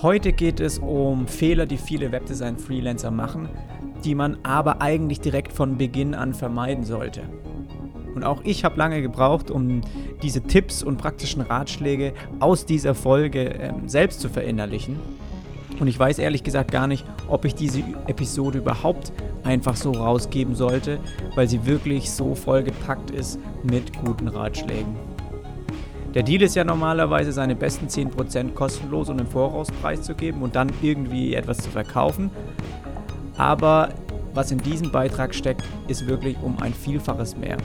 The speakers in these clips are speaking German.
Heute geht es um Fehler, die viele Webdesign-Freelancer machen, die man aber eigentlich direkt von Beginn an vermeiden sollte. Und auch ich habe lange gebraucht, um diese Tipps und praktischen Ratschläge aus dieser Folge äh, selbst zu verinnerlichen. Und ich weiß ehrlich gesagt gar nicht, ob ich diese Episode überhaupt einfach so rausgeben sollte, weil sie wirklich so vollgepackt ist mit guten Ratschlägen. Der Deal ist ja normalerweise, seine besten 10% kostenlos und im Voraus preiszugeben und dann irgendwie etwas zu verkaufen. Aber was in diesem Beitrag steckt, ist wirklich um ein Vielfaches mehr.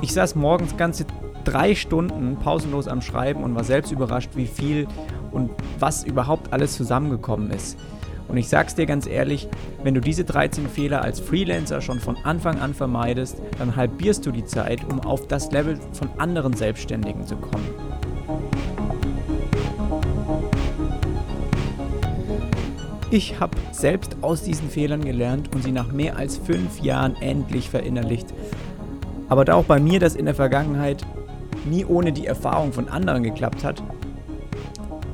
Ich saß morgens ganze drei Stunden pausenlos am Schreiben und war selbst überrascht, wie viel und was überhaupt alles zusammengekommen ist. Und ich sag's dir ganz ehrlich, wenn du diese 13 Fehler als Freelancer schon von Anfang an vermeidest, dann halbierst du die Zeit, um auf das Level von anderen Selbstständigen zu kommen. Ich habe selbst aus diesen Fehlern gelernt und sie nach mehr als fünf Jahren endlich verinnerlicht. Aber da auch bei mir das in der Vergangenheit nie ohne die Erfahrung von anderen geklappt hat,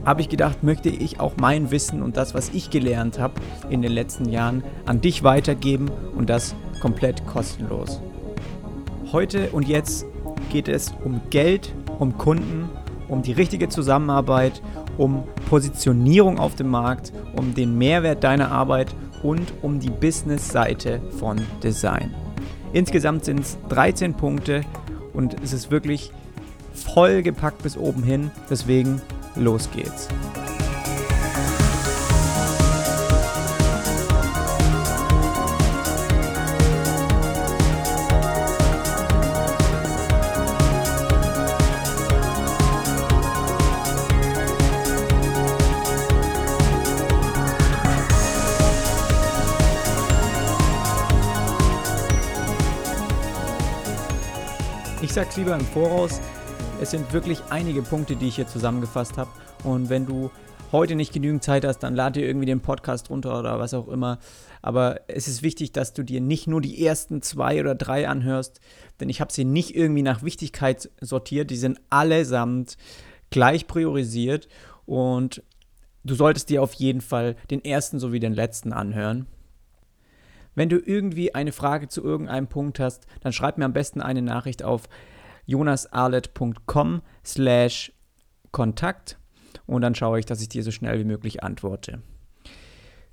habe ich gedacht, möchte ich auch mein Wissen und das, was ich gelernt habe in den letzten Jahren, an dich weitergeben und das komplett kostenlos. Heute und jetzt geht es um Geld, um Kunden, um die richtige Zusammenarbeit, um Positionierung auf dem Markt, um den Mehrwert deiner Arbeit und um die Business-Seite von Design. Insgesamt sind es 13 Punkte und es ist wirklich vollgepackt bis oben hin. Deswegen Los geht's. Ich sag's lieber im Voraus, es sind wirklich einige Punkte, die ich hier zusammengefasst habe. Und wenn du heute nicht genügend Zeit hast, dann lade dir irgendwie den Podcast runter oder was auch immer. Aber es ist wichtig, dass du dir nicht nur die ersten zwei oder drei anhörst, denn ich habe sie nicht irgendwie nach Wichtigkeit sortiert. Die sind allesamt gleich priorisiert und du solltest dir auf jeden Fall den ersten sowie den letzten anhören. Wenn du irgendwie eine Frage zu irgendeinem Punkt hast, dann schreib mir am besten eine Nachricht auf jonasarlet.com slash Kontakt und dann schaue ich, dass ich dir so schnell wie möglich antworte.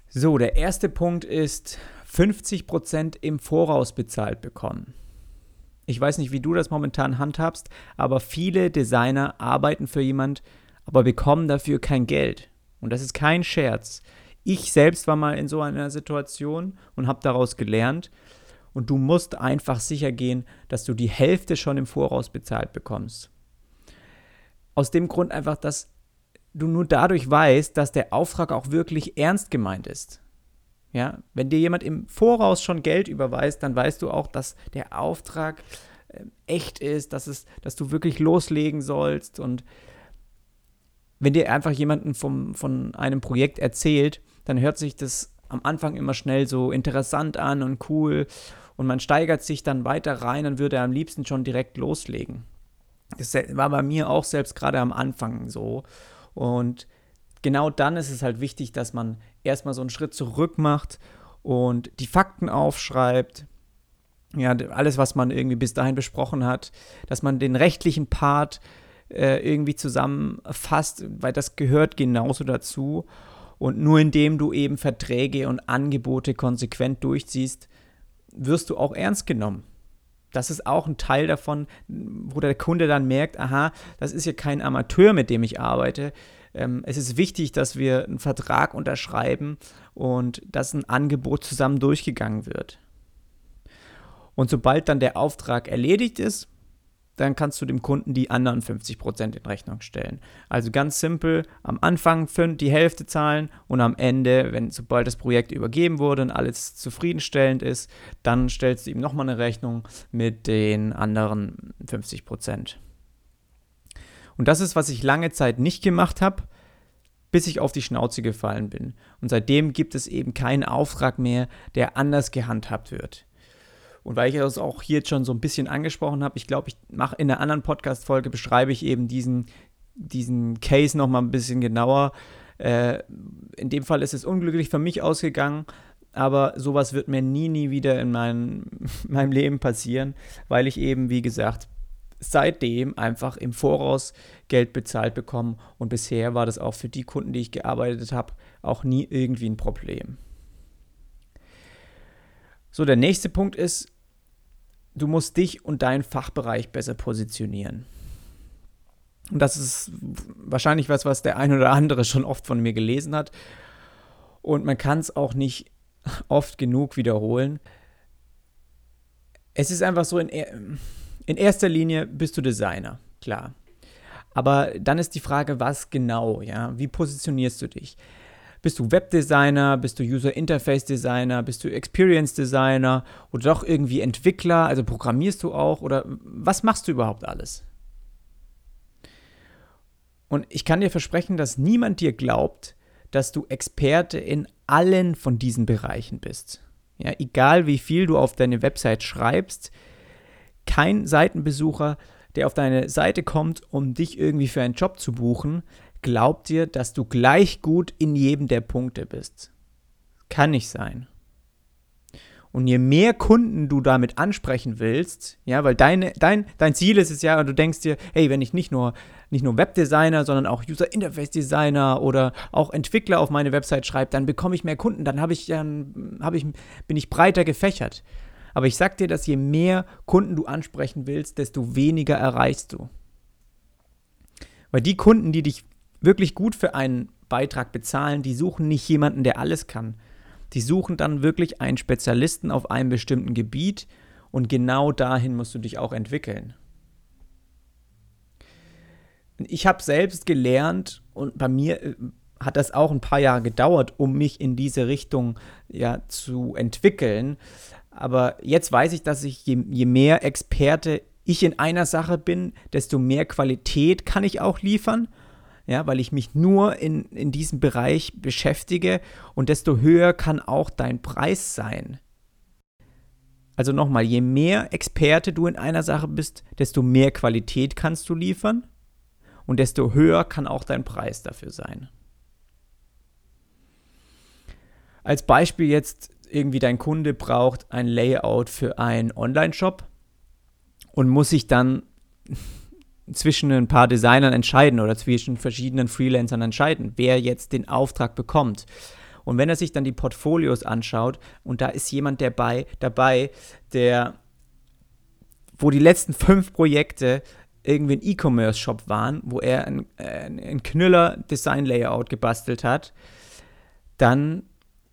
So, der erste Punkt ist 50% im Voraus bezahlt bekommen. Ich weiß nicht, wie du das momentan handhabst, aber viele Designer arbeiten für jemand, aber bekommen dafür kein Geld. Und das ist kein Scherz. Ich selbst war mal in so einer Situation und habe daraus gelernt. Und du musst einfach sicher gehen, dass du die Hälfte schon im Voraus bezahlt bekommst. Aus dem Grund einfach, dass du nur dadurch weißt, dass der Auftrag auch wirklich ernst gemeint ist. Ja, wenn dir jemand im Voraus schon Geld überweist, dann weißt du auch, dass der Auftrag äh, echt ist, dass, es, dass du wirklich loslegen sollst. Und wenn dir einfach jemand vom, von einem Projekt erzählt, dann hört sich das am Anfang immer schnell so interessant an und cool und man steigert sich dann weiter rein und würde am liebsten schon direkt loslegen. Das war bei mir auch selbst gerade am Anfang so. Und genau dann ist es halt wichtig, dass man erstmal so einen Schritt zurück macht und die Fakten aufschreibt. Ja, alles, was man irgendwie bis dahin besprochen hat, dass man den rechtlichen Part äh, irgendwie zusammenfasst, weil das gehört genauso dazu. Und nur indem du eben Verträge und Angebote konsequent durchziehst, wirst du auch ernst genommen. Das ist auch ein Teil davon, wo der Kunde dann merkt, aha, das ist ja kein Amateur, mit dem ich arbeite. Ähm, es ist wichtig, dass wir einen Vertrag unterschreiben und dass ein Angebot zusammen durchgegangen wird. Und sobald dann der Auftrag erledigt ist, dann kannst du dem Kunden die anderen 50% in Rechnung stellen. Also ganz simpel, am Anfang die Hälfte zahlen und am Ende, wenn sobald das Projekt übergeben wurde und alles zufriedenstellend ist, dann stellst du ihm nochmal eine Rechnung mit den anderen 50%. Und das ist, was ich lange Zeit nicht gemacht habe, bis ich auf die Schnauze gefallen bin. Und seitdem gibt es eben keinen Auftrag mehr, der anders gehandhabt wird. Und weil ich das auch hier jetzt schon so ein bisschen angesprochen habe, ich glaube, ich mache in einer anderen Podcast-Folge, beschreibe ich eben diesen, diesen Case nochmal ein bisschen genauer. Äh, in dem Fall ist es unglücklich für mich ausgegangen, aber sowas wird mir nie, nie wieder in mein, meinem Leben passieren, weil ich eben, wie gesagt, seitdem einfach im Voraus Geld bezahlt bekomme und bisher war das auch für die Kunden, die ich gearbeitet habe, auch nie irgendwie ein Problem. So, der nächste Punkt ist, du musst dich und deinen Fachbereich besser positionieren. Und das ist wahrscheinlich was, was der ein oder andere schon oft von mir gelesen hat. Und man kann es auch nicht oft genug wiederholen. Es ist einfach so, in, in erster Linie bist du Designer, klar. Aber dann ist die Frage, was genau, ja? Wie positionierst du dich? Bist du Webdesigner, bist du User Interface Designer, bist du Experience Designer? Oder doch irgendwie Entwickler, also programmierst du auch? Oder was machst du überhaupt alles? Und ich kann dir versprechen, dass niemand dir glaubt, dass du Experte in allen von diesen Bereichen bist. Ja, egal wie viel du auf deine Website schreibst, kein Seitenbesucher, der auf deine Seite kommt, um dich irgendwie für einen Job zu buchen, glaubt dir, dass du gleich gut in jedem der Punkte bist. Kann nicht sein. Und je mehr Kunden du damit ansprechen willst, ja, weil deine, dein, dein Ziel ist es ja, du denkst dir, hey, wenn ich nicht nur, nicht nur Webdesigner, sondern auch User Interface Designer oder auch Entwickler auf meine Website schreibe, dann bekomme ich mehr Kunden, dann ich, dann ich, bin ich breiter gefächert. Aber ich sag dir, dass je mehr Kunden du ansprechen willst, desto weniger erreichst du. Weil die Kunden, die dich wirklich gut für einen Beitrag bezahlen, die suchen nicht jemanden, der alles kann. Die suchen dann wirklich einen Spezialisten auf einem bestimmten Gebiet und genau dahin musst du dich auch entwickeln. Ich habe selbst gelernt und bei mir äh, hat das auch ein paar Jahre gedauert, um mich in diese Richtung ja zu entwickeln. Aber jetzt weiß ich, dass ich je, je mehr Experte ich in einer Sache bin, desto mehr Qualität kann ich auch liefern ja, weil ich mich nur in, in diesem Bereich beschäftige und desto höher kann auch dein Preis sein. Also nochmal, je mehr Experte du in einer Sache bist, desto mehr Qualität kannst du liefern und desto höher kann auch dein Preis dafür sein. Als Beispiel jetzt irgendwie dein Kunde braucht ein Layout für einen Online-Shop und muss sich dann zwischen ein paar Designern entscheiden oder zwischen verschiedenen Freelancern entscheiden, wer jetzt den Auftrag bekommt. Und wenn er sich dann die Portfolios anschaut und da ist jemand dabei, dabei der, wo die letzten fünf Projekte irgendwie ein E-Commerce-Shop waren, wo er ein, ein Knüller-Design-Layout gebastelt hat, dann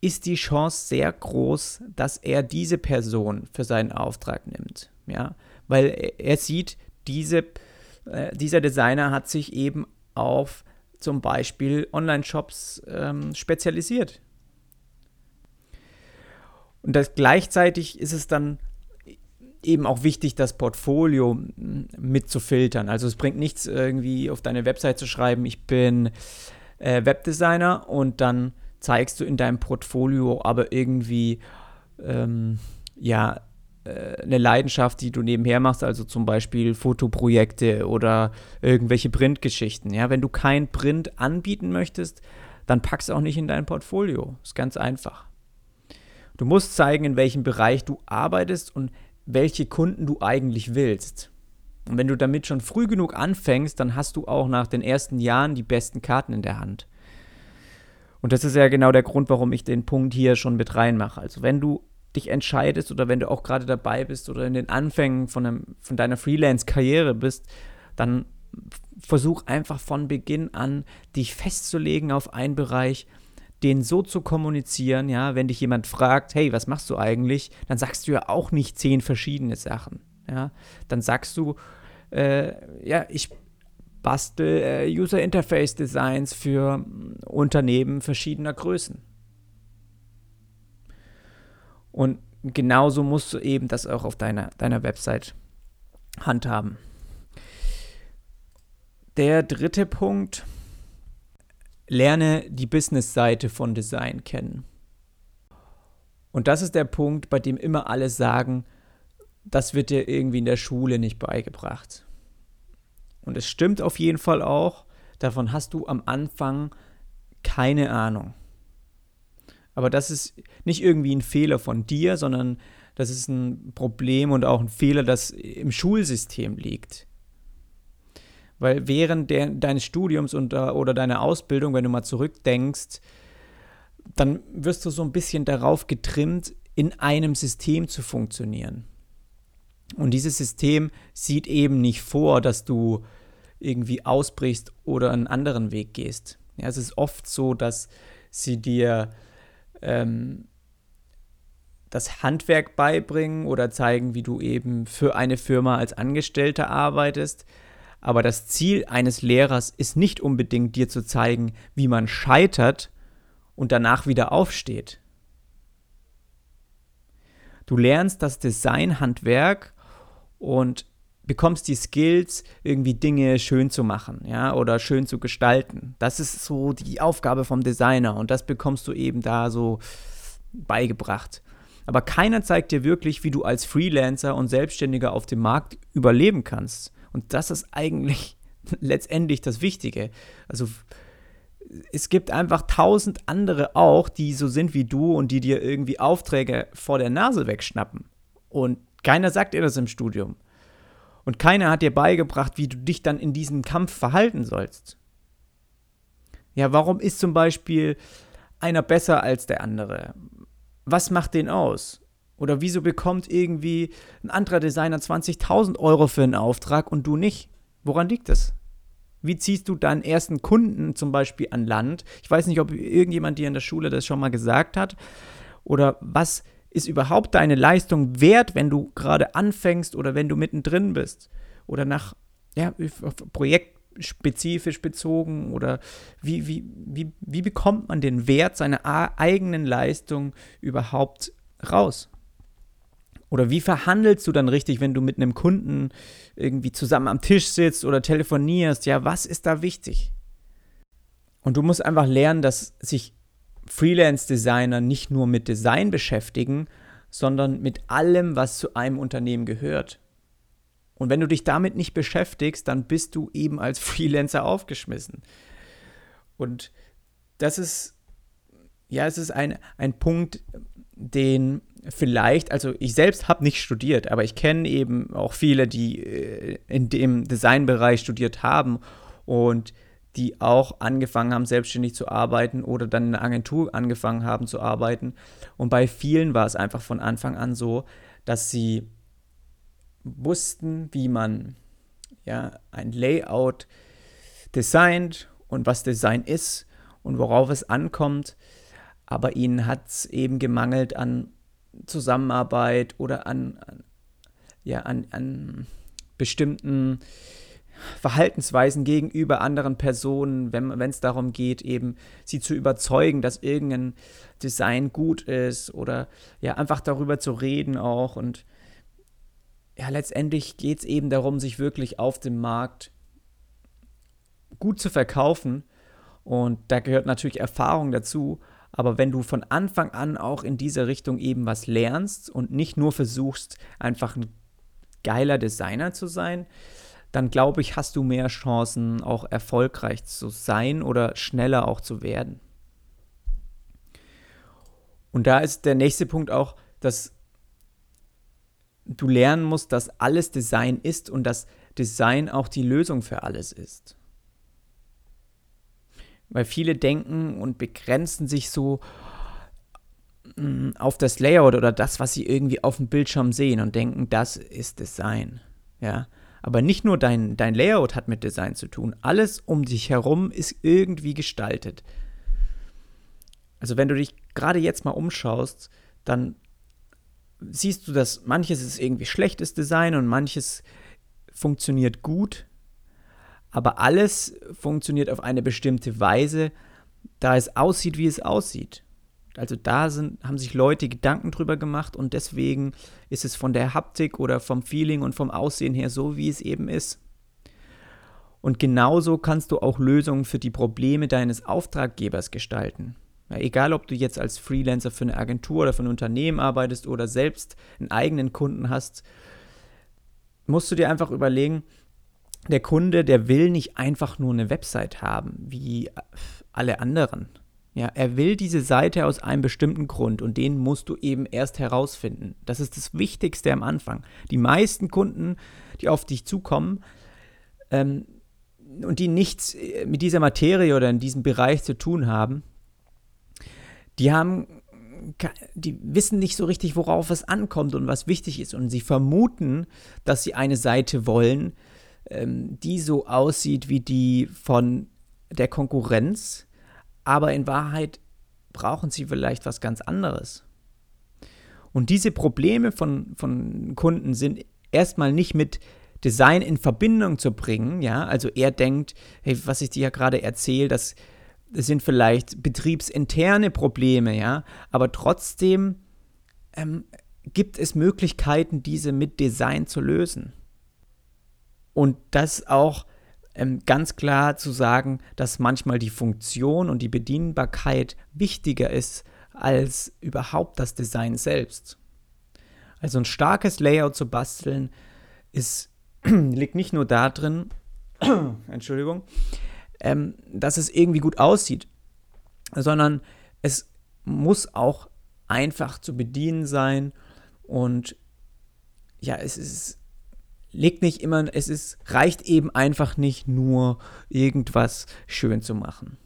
ist die Chance sehr groß, dass er diese Person für seinen Auftrag nimmt. Ja? Weil er sieht, diese Person, äh, dieser Designer hat sich eben auf zum Beispiel Online-Shops ähm, spezialisiert. Und das, gleichzeitig ist es dann eben auch wichtig, das Portfolio mitzufiltern. Also es bringt nichts, irgendwie auf deine Website zu schreiben, ich bin äh, Webdesigner und dann zeigst du in deinem Portfolio aber irgendwie ähm, ja eine Leidenschaft, die du nebenher machst, also zum Beispiel Fotoprojekte oder irgendwelche Printgeschichten. Ja, wenn du kein Print anbieten möchtest, dann packst du auch nicht in dein Portfolio. Ist ganz einfach. Du musst zeigen, in welchem Bereich du arbeitest und welche Kunden du eigentlich willst. Und wenn du damit schon früh genug anfängst, dann hast du auch nach den ersten Jahren die besten Karten in der Hand. Und das ist ja genau der Grund, warum ich den Punkt hier schon mit reinmache. Also wenn du dich entscheidest oder wenn du auch gerade dabei bist oder in den Anfängen von, einem, von deiner Freelance-Karriere bist, dann versuch einfach von Beginn an, dich festzulegen auf einen Bereich, den so zu kommunizieren, ja, wenn dich jemand fragt, hey, was machst du eigentlich, dann sagst du ja auch nicht zehn verschiedene Sachen, ja, dann sagst du, äh, ja, ich bastel äh, User Interface Designs für Unternehmen verschiedener Größen, und genauso musst du eben das auch auf deiner, deiner Website handhaben. Der dritte Punkt, lerne die Business-Seite von Design kennen. Und das ist der Punkt, bei dem immer alle sagen, das wird dir irgendwie in der Schule nicht beigebracht. Und es stimmt auf jeden Fall auch, davon hast du am Anfang keine Ahnung. Aber das ist nicht irgendwie ein Fehler von dir, sondern das ist ein Problem und auch ein Fehler, das im Schulsystem liegt. Weil während der, deines Studiums und, oder deiner Ausbildung, wenn du mal zurückdenkst, dann wirst du so ein bisschen darauf getrimmt, in einem System zu funktionieren. Und dieses System sieht eben nicht vor, dass du irgendwie ausbrichst oder einen anderen Weg gehst. Ja, es ist oft so, dass sie dir ähm, das Handwerk beibringen oder zeigen, wie du eben für eine Firma als Angestellter arbeitest. Aber das Ziel eines Lehrers ist nicht unbedingt dir zu zeigen, wie man scheitert und danach wieder aufsteht. Du lernst das Designhandwerk und bekommst die Skills, irgendwie Dinge schön zu machen, ja, oder schön zu gestalten. Das ist so die Aufgabe vom Designer und das bekommst du eben da so beigebracht. Aber keiner zeigt dir wirklich, wie du als Freelancer und Selbstständiger auf dem Markt überleben kannst. Und das ist eigentlich letztendlich das Wichtige. Also es gibt einfach tausend andere auch, die so sind wie du und die dir irgendwie Aufträge vor der Nase wegschnappen. Und keiner sagt dir das im Studium. Und keiner hat dir beigebracht, wie du dich dann in diesem Kampf verhalten sollst. Ja, warum ist zum Beispiel einer besser als der andere? Was macht den aus? Oder wieso bekommt irgendwie ein anderer Designer 20.000 Euro für einen Auftrag und du nicht? Woran liegt das? Wie ziehst du deinen ersten Kunden zum Beispiel an Land? Ich weiß nicht, ob irgendjemand dir in der Schule das schon mal gesagt hat. Oder was ist überhaupt deine Leistung wert, wenn du gerade anfängst oder wenn du mittendrin bist? Oder nach ja, projektspezifisch bezogen? Oder wie, wie, wie, wie bekommt man den Wert seiner eigenen Leistung überhaupt raus? Oder wie verhandelst du dann richtig, wenn du mit einem Kunden irgendwie zusammen am Tisch sitzt oder telefonierst? Ja, was ist da wichtig? Und du musst einfach lernen, dass sich Freelance-Designer nicht nur mit Design beschäftigen, sondern mit allem, was zu einem Unternehmen gehört. Und wenn du dich damit nicht beschäftigst, dann bist du eben als Freelancer aufgeschmissen. Und das ist, ja, es ist ein, ein Punkt, den vielleicht, also ich selbst habe nicht studiert, aber ich kenne eben auch viele, die äh, in dem Designbereich studiert haben und die auch angefangen haben, selbstständig zu arbeiten oder dann in einer Agentur angefangen haben zu arbeiten. Und bei vielen war es einfach von Anfang an so, dass sie wussten, wie man ja, ein Layout designt und was Design ist und worauf es ankommt. Aber ihnen hat es eben gemangelt an Zusammenarbeit oder an, an ja, an, an bestimmten Verhaltensweisen gegenüber anderen Personen, wenn es darum geht, eben sie zu überzeugen, dass irgendein Design gut ist oder ja, einfach darüber zu reden auch. Und ja, letztendlich geht es eben darum, sich wirklich auf dem Markt gut zu verkaufen. Und da gehört natürlich Erfahrung dazu. Aber wenn du von Anfang an auch in dieser Richtung eben was lernst und nicht nur versuchst, einfach ein geiler Designer zu sein, dann glaube ich, hast du mehr Chancen, auch erfolgreich zu sein oder schneller auch zu werden. Und da ist der nächste Punkt auch, dass du lernen musst, dass alles Design ist und dass Design auch die Lösung für alles ist. Weil viele denken und begrenzen sich so mm, auf das Layout oder das, was sie irgendwie auf dem Bildschirm sehen und denken, das ist Design. Ja, aber nicht nur dein, dein Layout hat mit Design zu tun, alles um dich herum ist irgendwie gestaltet. Also wenn du dich gerade jetzt mal umschaust, dann siehst du, dass manches ist irgendwie schlechtes Design und manches funktioniert gut, aber alles funktioniert auf eine bestimmte Weise, da es aussieht, wie es aussieht. Also da sind, haben sich Leute Gedanken drüber gemacht und deswegen ist es von der Haptik oder vom Feeling und vom Aussehen her so, wie es eben ist. Und genauso kannst du auch Lösungen für die Probleme deines Auftraggebers gestalten. Ja, egal, ob du jetzt als Freelancer für eine Agentur oder für ein Unternehmen arbeitest oder selbst einen eigenen Kunden hast, musst du dir einfach überlegen, der Kunde, der will nicht einfach nur eine Website haben, wie alle anderen. Ja, er will diese Seite aus einem bestimmten Grund und den musst du eben erst herausfinden. Das ist das Wichtigste am Anfang. Die meisten Kunden, die auf dich zukommen ähm, und die nichts äh, mit dieser Materie oder in diesem Bereich zu tun haben, die haben, die wissen nicht so richtig, worauf es ankommt und was wichtig ist. Und sie vermuten, dass sie eine Seite wollen, ähm, die so aussieht wie die von der Konkurrenz aber in Wahrheit brauchen sie vielleicht was ganz anderes. Und diese Probleme von, von Kunden sind erstmal nicht mit Design in Verbindung zu bringen, ja, also er denkt, hey, was ich dir ja gerade erzähle, das, das sind vielleicht betriebsinterne Probleme, ja, aber trotzdem ähm, gibt es Möglichkeiten, diese mit Design zu lösen. Und das auch ähm, ganz klar zu sagen, dass manchmal die Funktion und die Bedienbarkeit wichtiger ist als überhaupt das Design selbst. Also ein starkes Layout zu basteln ist, liegt nicht nur darin, Entschuldigung, ähm, dass es irgendwie gut aussieht, sondern es muss auch einfach zu bedienen sein und ja, es ist legt nicht immer, es ist, reicht eben einfach nicht nur irgendwas schön zu machen.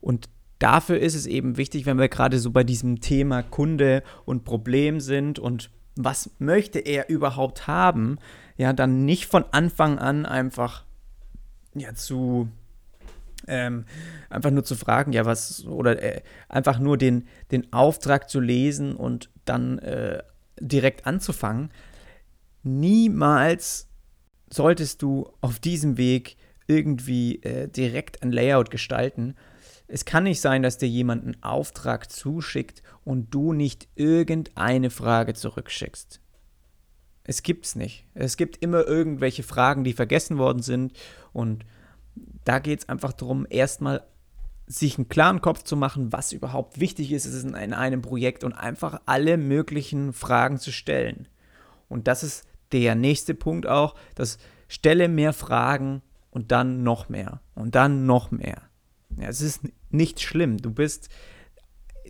Und dafür ist es eben wichtig, wenn wir gerade so bei diesem Thema Kunde und Problem sind und was möchte er überhaupt haben, ja, dann nicht von Anfang an einfach ja zu ähm, einfach nur zu fragen, ja, was, oder äh, einfach nur den, den Auftrag zu lesen und dann äh, direkt anzufangen, niemals solltest du auf diesem Weg irgendwie äh, direkt ein Layout gestalten. Es kann nicht sein, dass dir jemand einen Auftrag zuschickt und du nicht irgendeine Frage zurückschickst. Es gibt's nicht. Es gibt immer irgendwelche Fragen, die vergessen worden sind und da geht es einfach darum, erstmal sich einen klaren Kopf zu machen, was überhaupt wichtig ist in einem Projekt und einfach alle möglichen Fragen zu stellen. Und das ist der nächste Punkt auch, das stelle mehr Fragen und dann noch mehr und dann noch mehr. Ja, es ist nicht schlimm. Du bist,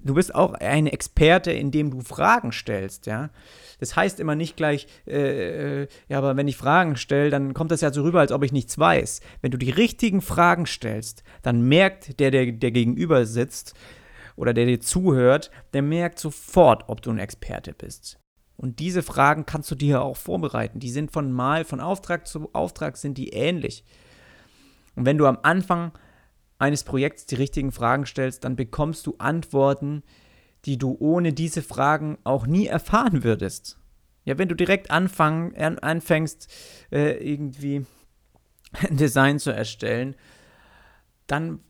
du bist auch ein Experte, indem du Fragen stellst, ja. Das heißt immer nicht gleich, äh, äh, ja, aber wenn ich Fragen stelle, dann kommt das ja so rüber, als ob ich nichts weiß. Wenn du die richtigen Fragen stellst, dann merkt der, der, der gegenüber sitzt oder der dir zuhört, der merkt sofort, ob du ein Experte bist. Und diese Fragen kannst du dir auch vorbereiten. Die sind von Mal, von Auftrag zu Auftrag sind die ähnlich. Und wenn du am Anfang eines Projekts die richtigen Fragen stellst, dann bekommst du Antworten, die du ohne diese Fragen auch nie erfahren würdest. Ja, wenn du direkt anfang, anfängst, äh, irgendwie ein Design zu erstellen, dann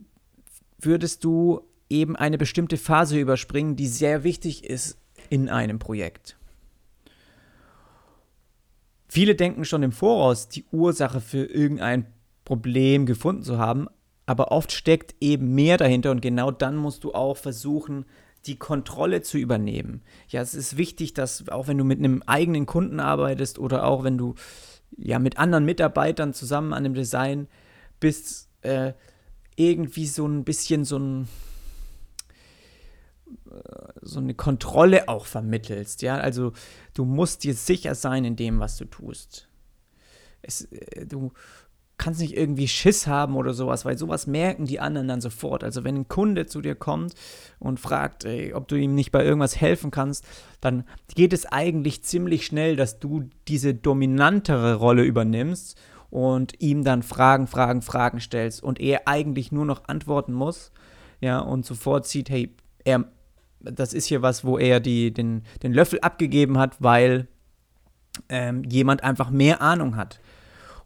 würdest du eben eine bestimmte Phase überspringen, die sehr wichtig ist in einem Projekt. Viele denken schon im Voraus, die Ursache für irgendein Problem gefunden zu haben, aber oft steckt eben mehr dahinter und genau dann musst du auch versuchen, die Kontrolle zu übernehmen. Ja, es ist wichtig, dass auch wenn du mit einem eigenen Kunden arbeitest oder auch wenn du ja mit anderen Mitarbeitern zusammen an dem Design bist, äh, irgendwie so ein bisschen so ein so eine Kontrolle auch vermittelst. Ja, also du musst dir sicher sein in dem, was du tust. Es, äh, du kannst nicht irgendwie Schiss haben oder sowas, weil sowas merken die anderen dann sofort. Also wenn ein Kunde zu dir kommt und fragt, ey, ob du ihm nicht bei irgendwas helfen kannst, dann geht es eigentlich ziemlich schnell, dass du diese dominantere Rolle übernimmst und ihm dann Fragen, Fragen, Fragen stellst und er eigentlich nur noch antworten muss. Ja, und sofort sieht, hey, er das ist hier was, wo er die, den, den Löffel abgegeben hat, weil ähm, jemand einfach mehr Ahnung hat.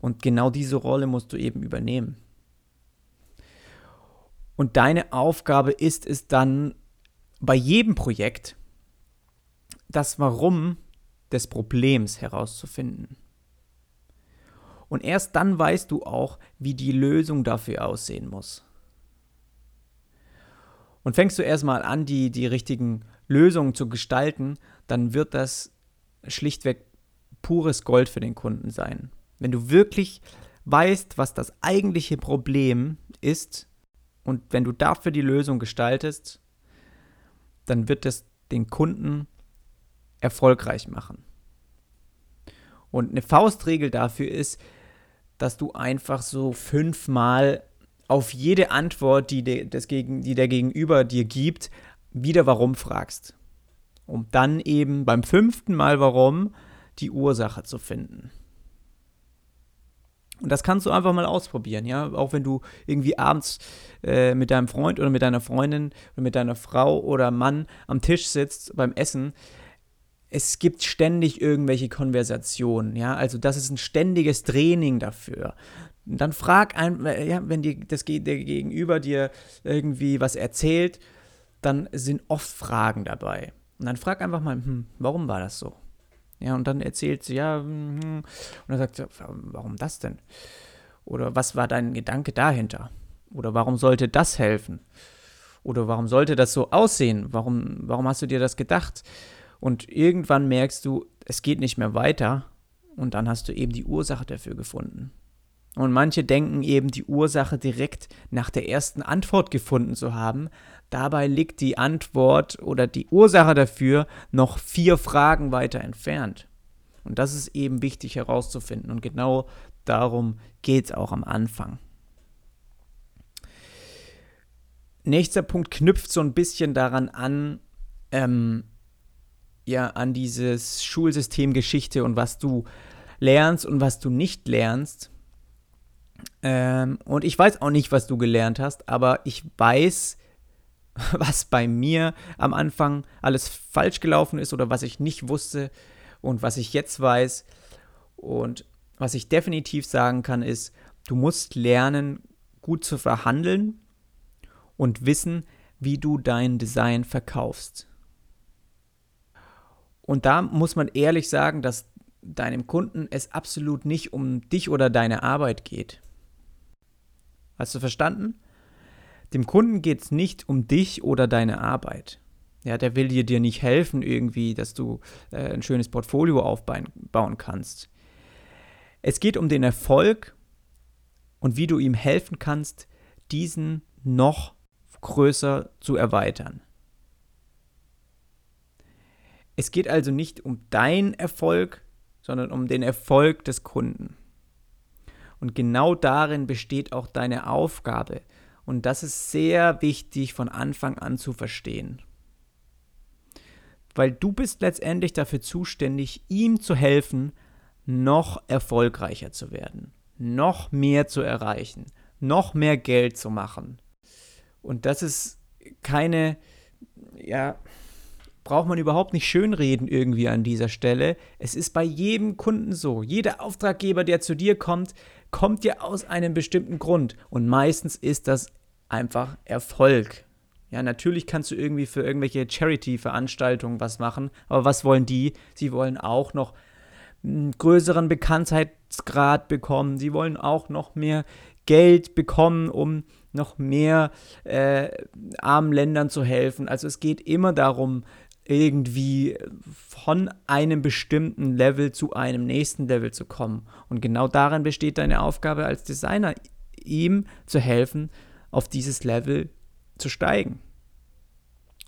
Und genau diese Rolle musst du eben übernehmen. Und deine Aufgabe ist es dann bei jedem Projekt, das Warum des Problems herauszufinden. Und erst dann weißt du auch, wie die Lösung dafür aussehen muss. Und fängst du erstmal an, die, die richtigen Lösungen zu gestalten, dann wird das schlichtweg pures Gold für den Kunden sein. Wenn du wirklich weißt, was das eigentliche Problem ist Und wenn du dafür die Lösung gestaltest, dann wird es den Kunden erfolgreich machen. Und eine Faustregel dafür ist, dass du einfach so fünfmal auf jede Antwort, die, de, das gegen, die der Gegenüber dir gibt, wieder warum fragst. Um dann eben beim fünften Mal warum die Ursache zu finden. Und das kannst du einfach mal ausprobieren, ja. Auch wenn du irgendwie abends äh, mit deinem Freund oder mit deiner Freundin oder mit deiner Frau oder Mann am Tisch sitzt beim Essen. Es gibt ständig irgendwelche Konversationen, ja. Also das ist ein ständiges Training dafür. Dann frag ein, ja, wenn dir das der Gegenüber dir irgendwie was erzählt, dann sind oft Fragen dabei. Und dann frag einfach mal, hm, warum war das so? Ja, und dann erzählt sie, ja, hm, hm. und dann sagt sie, warum das denn? Oder was war dein Gedanke dahinter? Oder warum sollte das helfen? Oder warum sollte das so aussehen? Warum, warum hast du dir das gedacht? Und irgendwann merkst du, es geht nicht mehr weiter und dann hast du eben die Ursache dafür gefunden. Und manche denken eben, die Ursache direkt nach der ersten Antwort gefunden zu haben. Dabei liegt die Antwort oder die Ursache dafür noch vier Fragen weiter entfernt. Und das ist eben wichtig herauszufinden. Und genau darum geht es auch am Anfang. Nächster Punkt knüpft so ein bisschen daran an, ähm, ja, an dieses Schulsystem Geschichte und was du lernst und was du nicht lernst. Ähm, und ich weiß auch nicht, was du gelernt hast, aber ich weiß, was bei mir am Anfang alles falsch gelaufen ist oder was ich nicht wusste und was ich jetzt weiß. Und was ich definitiv sagen kann, ist, du musst lernen, gut zu verhandeln und wissen, wie du dein Design verkaufst. Und da muss man ehrlich sagen, dass deinem Kunden es absolut nicht um dich oder deine Arbeit geht. Hast du verstanden? Dem Kunden geht es nicht um dich oder deine Arbeit. Ja, der will dir, dir nicht helfen irgendwie, dass du äh, ein schönes Portfolio aufbauen kannst. Es geht um den Erfolg und wie du ihm helfen kannst, diesen noch größer zu erweitern. Es geht also nicht um deinen Erfolg, sondern um den Erfolg des Kunden. Und genau darin besteht auch deine Aufgabe. Und das ist sehr wichtig von Anfang an zu verstehen. Weil du bist letztendlich dafür zuständig, ihm zu helfen, noch erfolgreicher zu werden, noch mehr zu erreichen, noch mehr Geld zu machen. Und das ist keine, ja, braucht man überhaupt nicht schönreden irgendwie an dieser Stelle. Es ist bei jedem Kunden so. Jeder Auftraggeber, der zu dir kommt, kommt ja aus einem bestimmten Grund. Und meistens ist das einfach Erfolg. Ja, natürlich kannst du irgendwie für irgendwelche Charity-Veranstaltungen was machen, aber was wollen die? Sie wollen auch noch einen größeren Bekanntheitsgrad bekommen. Sie wollen auch noch mehr Geld bekommen, um noch mehr äh, armen Ländern zu helfen. Also es geht immer darum, irgendwie von einem bestimmten Level zu einem nächsten Level zu kommen. Und genau darin besteht deine Aufgabe als Designer, ihm zu helfen, auf dieses Level zu steigen.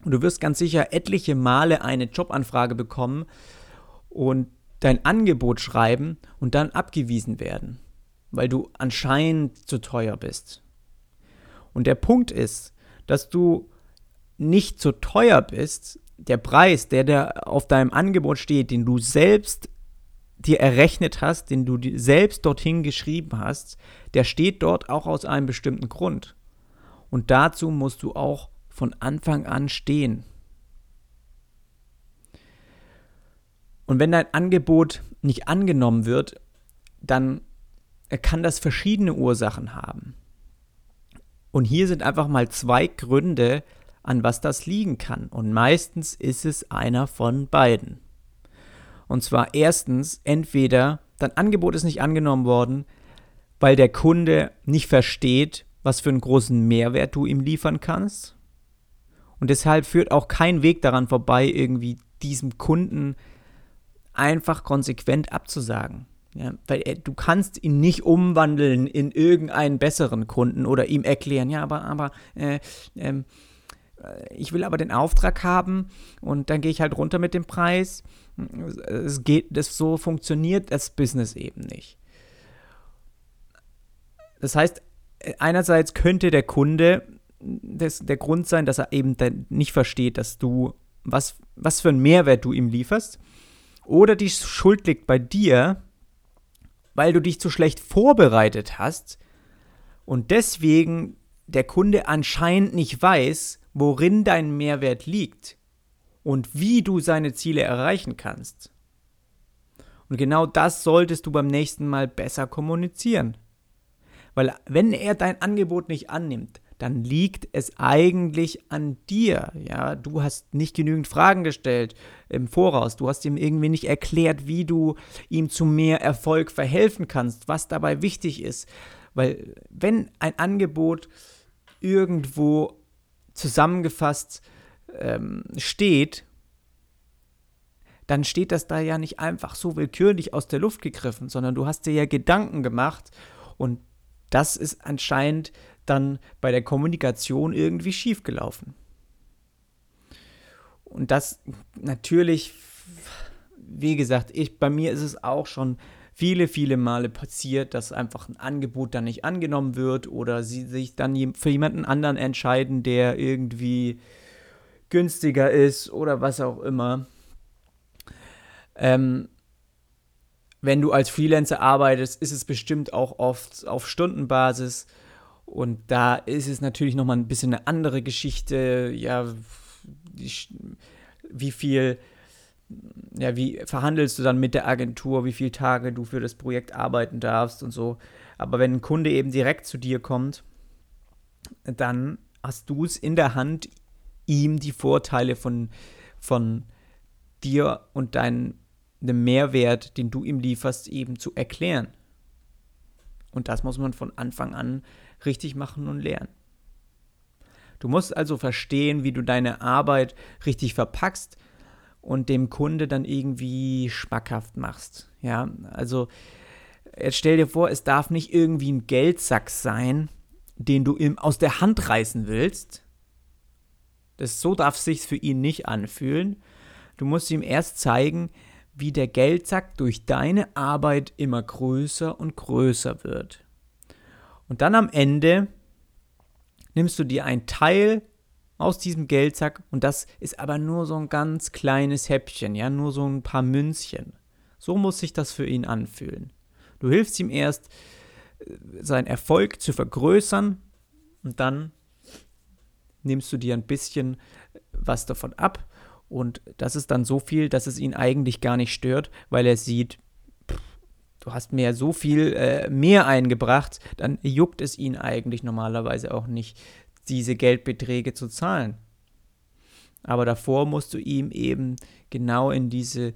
Und du wirst ganz sicher etliche Male eine Jobanfrage bekommen und dein Angebot schreiben und dann abgewiesen werden, weil du anscheinend zu teuer bist. Und der Punkt ist, dass du nicht zu teuer bist, der Preis, der da auf deinem Angebot steht, den du selbst dir errechnet hast, den du selbst dorthin geschrieben hast, der steht dort auch aus einem bestimmten Grund. Und dazu musst du auch von Anfang an stehen. Und wenn dein Angebot nicht angenommen wird, dann kann das verschiedene Ursachen haben. Und hier sind einfach mal zwei Gründe, an was das liegen kann. Und meistens ist es einer von beiden. Und zwar erstens, entweder dein Angebot ist nicht angenommen worden, weil der Kunde nicht versteht, was für einen großen Mehrwert du ihm liefern kannst. Und deshalb führt auch kein Weg daran vorbei, irgendwie diesem Kunden einfach konsequent abzusagen. Ja, weil du kannst ihn nicht umwandeln in irgendeinen besseren Kunden oder ihm erklären, ja, aber, aber, äh, ähm, äh, ich will aber den Auftrag haben und dann gehe ich halt runter mit dem Preis. Es geht, das so funktioniert das Business eben nicht. Das heißt, einerseits könnte der Kunde das, der Grund sein, dass er eben nicht versteht, dass du, was, was für einen Mehrwert du ihm lieferst. Oder die Schuld liegt bei dir, weil du dich zu schlecht vorbereitet hast und deswegen der Kunde anscheinend nicht weiß, worin dein Mehrwert liegt und wie du seine Ziele erreichen kannst. Und genau das solltest du beim nächsten Mal besser kommunizieren. Weil wenn er dein Angebot nicht annimmt, dann liegt es eigentlich an dir. Ja, du hast nicht genügend Fragen gestellt im Voraus. Du hast ihm irgendwie nicht erklärt, wie du ihm zu mehr Erfolg verhelfen kannst, was dabei wichtig ist. Weil wenn ein Angebot irgendwo zusammengefasst ähm, steht, dann steht das da ja nicht einfach so willkürlich aus der Luft gegriffen, sondern du hast dir ja Gedanken gemacht und das ist anscheinend dann bei der Kommunikation irgendwie schiefgelaufen. Und das natürlich, wie gesagt, ich, bei mir ist es auch schon viele, viele Male passiert, dass einfach ein Angebot dann nicht angenommen wird oder sie sich dann für jemanden anderen entscheiden, der irgendwie günstiger ist oder was auch immer. Ähm, wenn du als Freelancer arbeitest, ist es bestimmt auch oft auf Stundenbasis. Und da ist es natürlich nochmal ein bisschen eine andere Geschichte. Ja, wie viel, ja, wie verhandelst du dann mit der Agentur, wie viele Tage du für das Projekt arbeiten darfst und so. Aber wenn ein Kunde eben direkt zu dir kommt, dann hast du es in der Hand, ihm die Vorteile von, von dir und deinem Mehrwert, den du ihm lieferst, eben zu erklären. Und das muss man von Anfang an richtig machen und lernen. Du musst also verstehen, wie du deine Arbeit richtig verpackst und dem Kunde dann irgendwie schmackhaft machst. Ja, also jetzt stell dir vor, es darf nicht irgendwie ein Geldsack sein, den du ihm aus der Hand reißen willst. Das so darf sich für ihn nicht anfühlen. Du musst ihm erst zeigen, wie der Geldsack durch deine Arbeit immer größer und größer wird. Und dann am Ende nimmst du dir ein Teil aus diesem Geldsack und das ist aber nur so ein ganz kleines Häppchen, ja, nur so ein paar Münzchen. So muss sich das für ihn anfühlen. Du hilfst ihm erst, äh, seinen Erfolg zu vergrößern und dann nimmst du dir ein bisschen was davon ab und das ist dann so viel, dass es ihn eigentlich gar nicht stört, weil er sieht, du hast mir so viel äh, mehr eingebracht, dann juckt es ihn eigentlich normalerweise auch nicht, diese Geldbeträge zu zahlen. Aber davor musst du ihm eben genau in diese,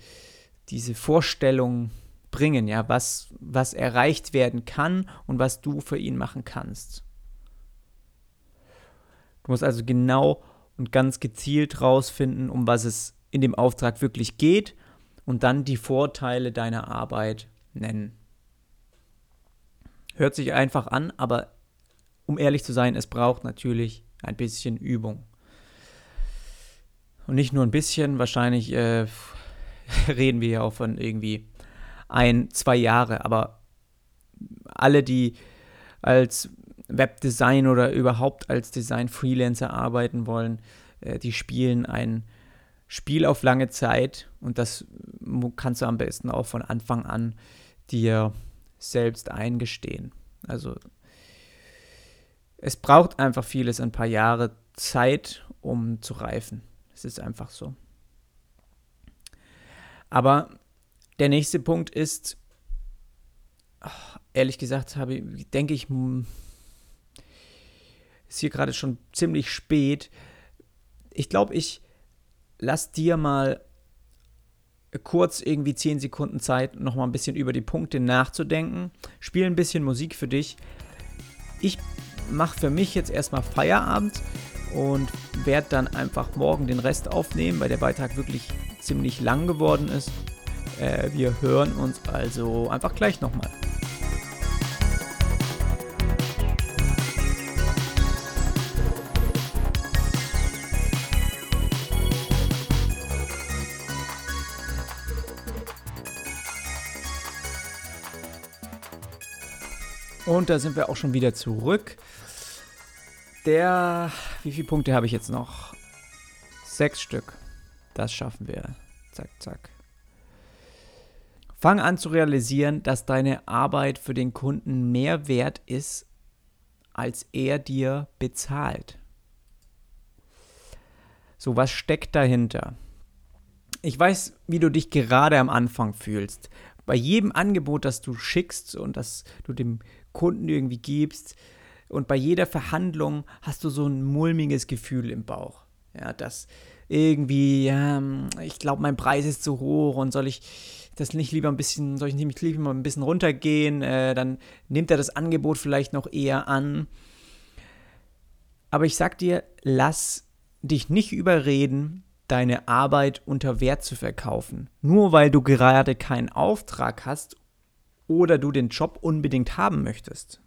diese Vorstellung bringen, ja, was, was erreicht werden kann und was du für ihn machen kannst. Du musst also genau und ganz gezielt rausfinden, um was es in dem Auftrag wirklich geht und dann die Vorteile deiner Arbeit nennen. Hört sich einfach an, aber um ehrlich zu sein, es braucht natürlich ein bisschen Übung. Und nicht nur ein bisschen, wahrscheinlich äh, reden wir ja auch von irgendwie ein, zwei Jahre, aber alle, die als Webdesign oder überhaupt als Design-Freelancer arbeiten wollen, äh, die spielen ein Spiel auf lange Zeit und das kannst du am besten auch von Anfang an dir selbst eingestehen. Also es braucht einfach vieles, ein paar Jahre Zeit, um zu reifen. Es ist einfach so. Aber der nächste Punkt ist, ehrlich gesagt, habe, denke ich, ist hier gerade schon ziemlich spät. Ich glaube, ich lass dir mal kurz irgendwie 10 Sekunden Zeit, nochmal ein bisschen über die Punkte nachzudenken. Spiel ein bisschen Musik für dich. Ich mache für mich jetzt erstmal Feierabend und werde dann einfach morgen den Rest aufnehmen, weil der Beitrag wirklich ziemlich lang geworden ist. Äh, wir hören uns also einfach gleich nochmal. Und da sind wir auch schon wieder zurück. Der, wie viele Punkte habe ich jetzt noch? Sechs Stück. Das schaffen wir. Zack, zack. Fang an zu realisieren, dass deine Arbeit für den Kunden mehr wert ist, als er dir bezahlt. So, was steckt dahinter? Ich weiß, wie du dich gerade am Anfang fühlst. Bei jedem Angebot, das du schickst und das du dem Kunden irgendwie gibst und bei jeder Verhandlung hast du so ein mulmiges Gefühl im Bauch. Ja, dass irgendwie, ja, ich glaube, mein Preis ist zu hoch und soll ich das nicht lieber ein bisschen, soll ich nicht lieber ein bisschen runtergehen, äh, dann nimmt er das Angebot vielleicht noch eher an. Aber ich sag dir, lass dich nicht überreden, deine Arbeit unter Wert zu verkaufen. Nur weil du gerade keinen Auftrag hast oder du den Job unbedingt haben möchtest.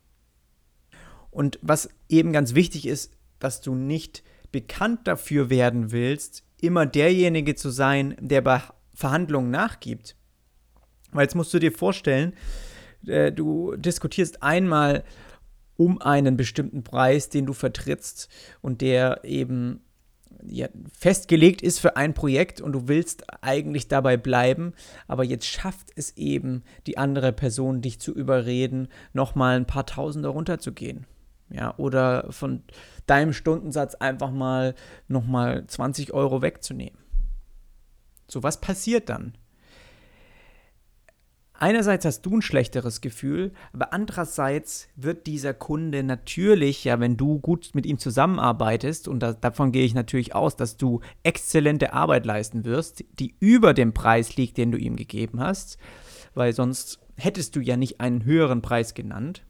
Und was eben ganz wichtig ist, dass du nicht bekannt dafür werden willst, immer derjenige zu sein, der bei Verhandlungen nachgibt. Weil jetzt musst du dir vorstellen, äh, du diskutierst einmal um einen bestimmten Preis, den du vertrittst und der eben ja, festgelegt ist für ein Projekt und du willst eigentlich dabei bleiben, aber jetzt schafft es eben die andere Person, dich zu überreden, nochmal ein paar Tausende runterzugehen. Ja, oder von deinem Stundensatz einfach mal nochmal 20 Euro wegzunehmen. So, was passiert dann? Einerseits hast du ein schlechteres Gefühl, aber andererseits wird dieser Kunde natürlich, ja, wenn du gut mit ihm zusammenarbeitest, und da, davon gehe ich natürlich aus, dass du exzellente Arbeit leisten wirst, die über dem Preis liegt, den du ihm gegeben hast, weil sonst hättest du ja nicht einen höheren Preis genannt.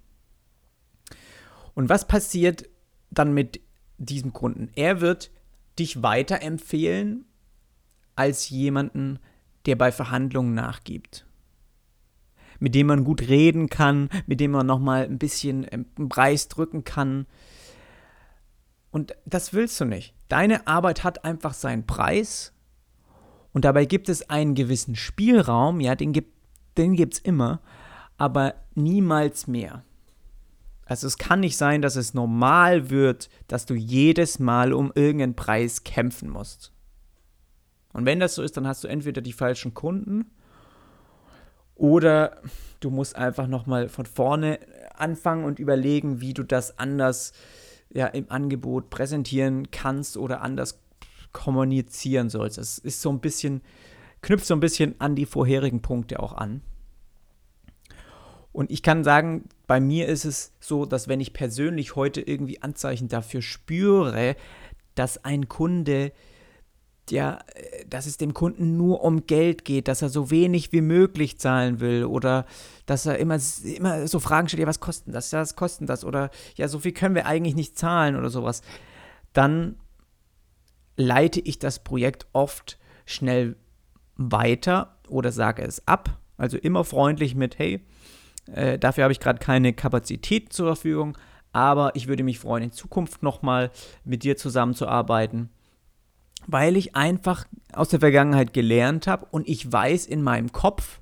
Und was passiert dann mit diesem Kunden? Er wird dich weiterempfehlen als jemanden, der bei Verhandlungen nachgibt. Mit dem man gut reden kann, mit dem man nochmal ein bisschen einen Preis drücken kann. Und das willst du nicht. Deine Arbeit hat einfach seinen Preis und dabei gibt es einen gewissen Spielraum, ja, den gibt den gibt's immer, aber niemals mehr. Also es kann nicht sein, dass es normal wird, dass du jedes Mal um irgendeinen Preis kämpfen musst. Und wenn das so ist, dann hast du entweder die falschen Kunden oder du musst einfach nochmal von vorne anfangen und überlegen, wie du das anders ja, im Angebot präsentieren kannst oder anders kommunizieren sollst. Das ist so ein bisschen, knüpft so ein bisschen an die vorherigen Punkte auch an. Und ich kann sagen, bei mir ist es so, dass wenn ich persönlich heute irgendwie Anzeichen dafür spüre, dass ein Kunde, ja, dass es dem Kunden nur um Geld geht, dass er so wenig wie möglich zahlen will oder dass er immer, immer so Fragen stellt, ja, was kostet das, ja, was kostet das? Oder ja, so viel können wir eigentlich nicht zahlen oder sowas, dann leite ich das Projekt oft schnell weiter oder sage es ab. Also immer freundlich mit, hey, äh, dafür habe ich gerade keine Kapazität zur Verfügung, aber ich würde mich freuen, in Zukunft nochmal mit dir zusammenzuarbeiten, weil ich einfach aus der Vergangenheit gelernt habe und ich weiß in meinem Kopf,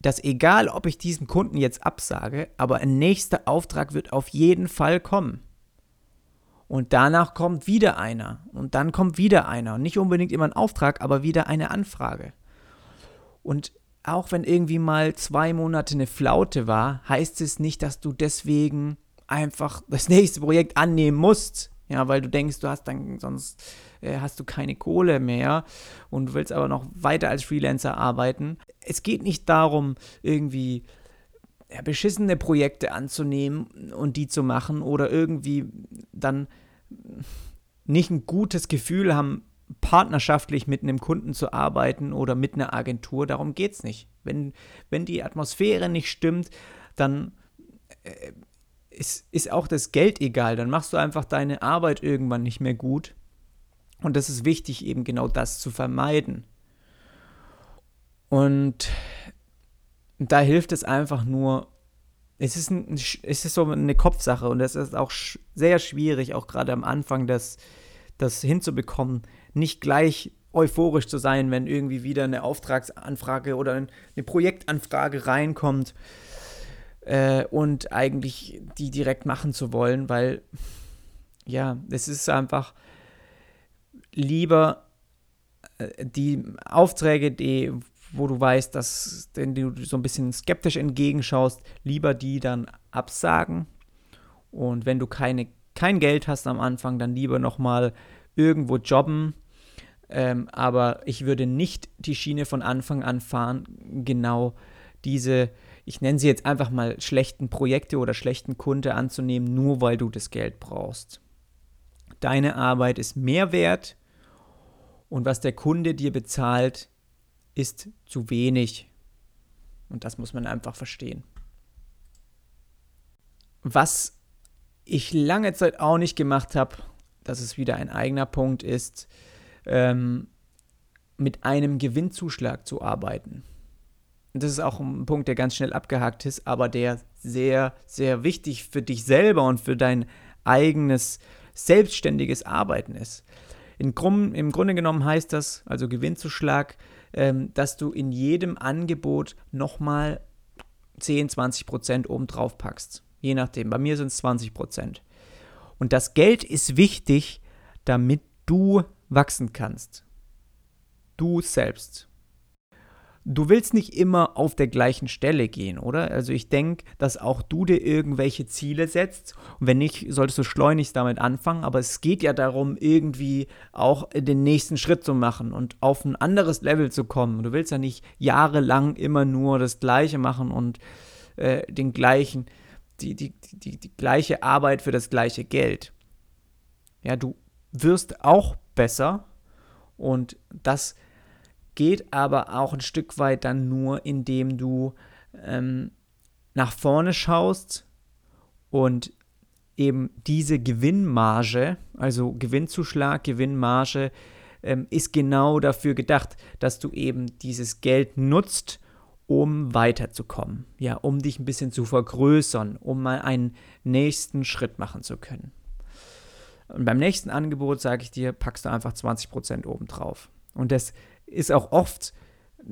dass egal, ob ich diesen Kunden jetzt absage, aber ein nächster Auftrag wird auf jeden Fall kommen. Und danach kommt wieder einer. Und dann kommt wieder einer. Nicht unbedingt immer ein Auftrag, aber wieder eine Anfrage. Und auch wenn irgendwie mal zwei Monate eine Flaute war, heißt es nicht, dass du deswegen einfach das nächste Projekt annehmen musst. Ja, weil du denkst, du hast dann sonst äh, hast du keine Kohle mehr und willst aber noch weiter als Freelancer arbeiten. Es geht nicht darum, irgendwie beschissene Projekte anzunehmen und die zu machen oder irgendwie dann nicht ein gutes Gefühl haben, partnerschaftlich mit einem Kunden zu arbeiten oder mit einer Agentur, darum geht es nicht. Wenn, wenn die Atmosphäre nicht stimmt, dann äh, ist, ist auch das Geld egal. Dann machst du einfach deine Arbeit irgendwann nicht mehr gut. Und das ist wichtig, eben genau das zu vermeiden. Und da hilft es einfach nur, es ist, ein, es ist so eine Kopfsache und es ist auch sehr schwierig, auch gerade am Anfang das, das hinzubekommen, nicht gleich euphorisch zu sein, wenn irgendwie wieder eine Auftragsanfrage oder eine Projektanfrage reinkommt äh, und eigentlich die direkt machen zu wollen, weil ja, es ist einfach lieber äh, die Aufträge, die, wo du weißt, dass wenn du so ein bisschen skeptisch entgegenschaust, lieber die dann absagen. Und wenn du keine, kein Geld hast am Anfang, dann lieber nochmal irgendwo jobben. Ähm, aber ich würde nicht die Schiene von Anfang an fahren, genau diese, ich nenne sie jetzt einfach mal schlechten Projekte oder schlechten Kunde anzunehmen, nur weil du das Geld brauchst. Deine Arbeit ist mehr wert und was der Kunde dir bezahlt, ist zu wenig. Und das muss man einfach verstehen. Was ich lange Zeit auch nicht gemacht habe, das ist wieder ein eigener Punkt, ist ähm, mit einem Gewinnzuschlag zu arbeiten. Das ist auch ein Punkt, der ganz schnell abgehakt ist, aber der sehr, sehr wichtig für dich selber und für dein eigenes selbstständiges Arbeiten ist. In Grum, Im Grunde genommen heißt das, also Gewinnzuschlag, ähm, dass du in jedem Angebot nochmal 10, 20 Prozent obendrauf packst. Je nachdem. Bei mir sind es 20 Prozent. Und das Geld ist wichtig, damit du wachsen kannst. Du selbst du willst nicht immer auf der gleichen Stelle gehen, oder? Also ich denke, dass auch du dir irgendwelche Ziele setzt. Und wenn nicht, solltest du schleunigst damit anfangen. Aber es geht ja darum, irgendwie auch den nächsten Schritt zu machen und auf ein anderes Level zu kommen. Du willst ja nicht jahrelang immer nur das Gleiche machen und äh, den gleichen, die, die, die, die gleiche Arbeit für das gleiche Geld. Ja, du wirst auch besser und das geht aber auch ein Stück weit dann nur, indem du ähm, nach vorne schaust und eben diese Gewinnmarge, also Gewinnzuschlag, Gewinnmarge, ähm, ist genau dafür gedacht, dass du eben dieses Geld nutzt, um weiterzukommen, ja, um dich ein bisschen zu vergrößern, um mal einen nächsten Schritt machen zu können. Und beim nächsten Angebot, sage ich dir, packst du einfach 20% obendrauf. Und das ist auch oft,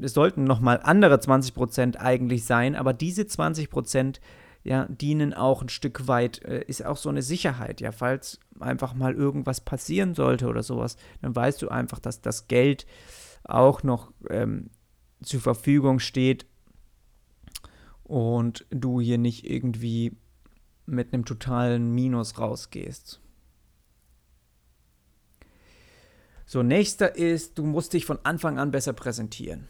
es sollten nochmal andere 20 Prozent eigentlich sein, aber diese 20 Prozent ja, dienen auch ein Stück weit, äh, ist auch so eine Sicherheit, ja, falls einfach mal irgendwas passieren sollte oder sowas, dann weißt du einfach, dass das Geld auch noch ähm, zur Verfügung steht und du hier nicht irgendwie mit einem totalen Minus rausgehst. So, nächster ist, du musst dich von Anfang an besser präsentieren.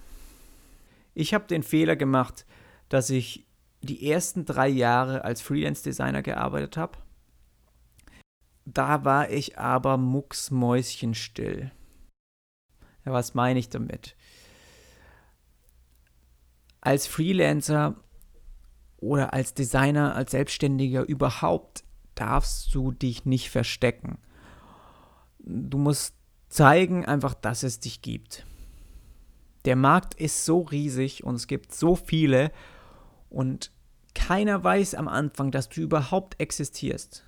Ich habe den Fehler gemacht, dass ich die ersten drei Jahre als Freelance-Designer gearbeitet habe. Da war ich aber mucksmäuschenstill. Ja, was meine ich damit? Als Freelancer oder als Designer, als Selbstständiger überhaupt darfst du dich nicht verstecken. Du musst zeigen einfach, dass es dich gibt. Der Markt ist so riesig und es gibt so viele und keiner weiß am Anfang, dass du überhaupt existierst.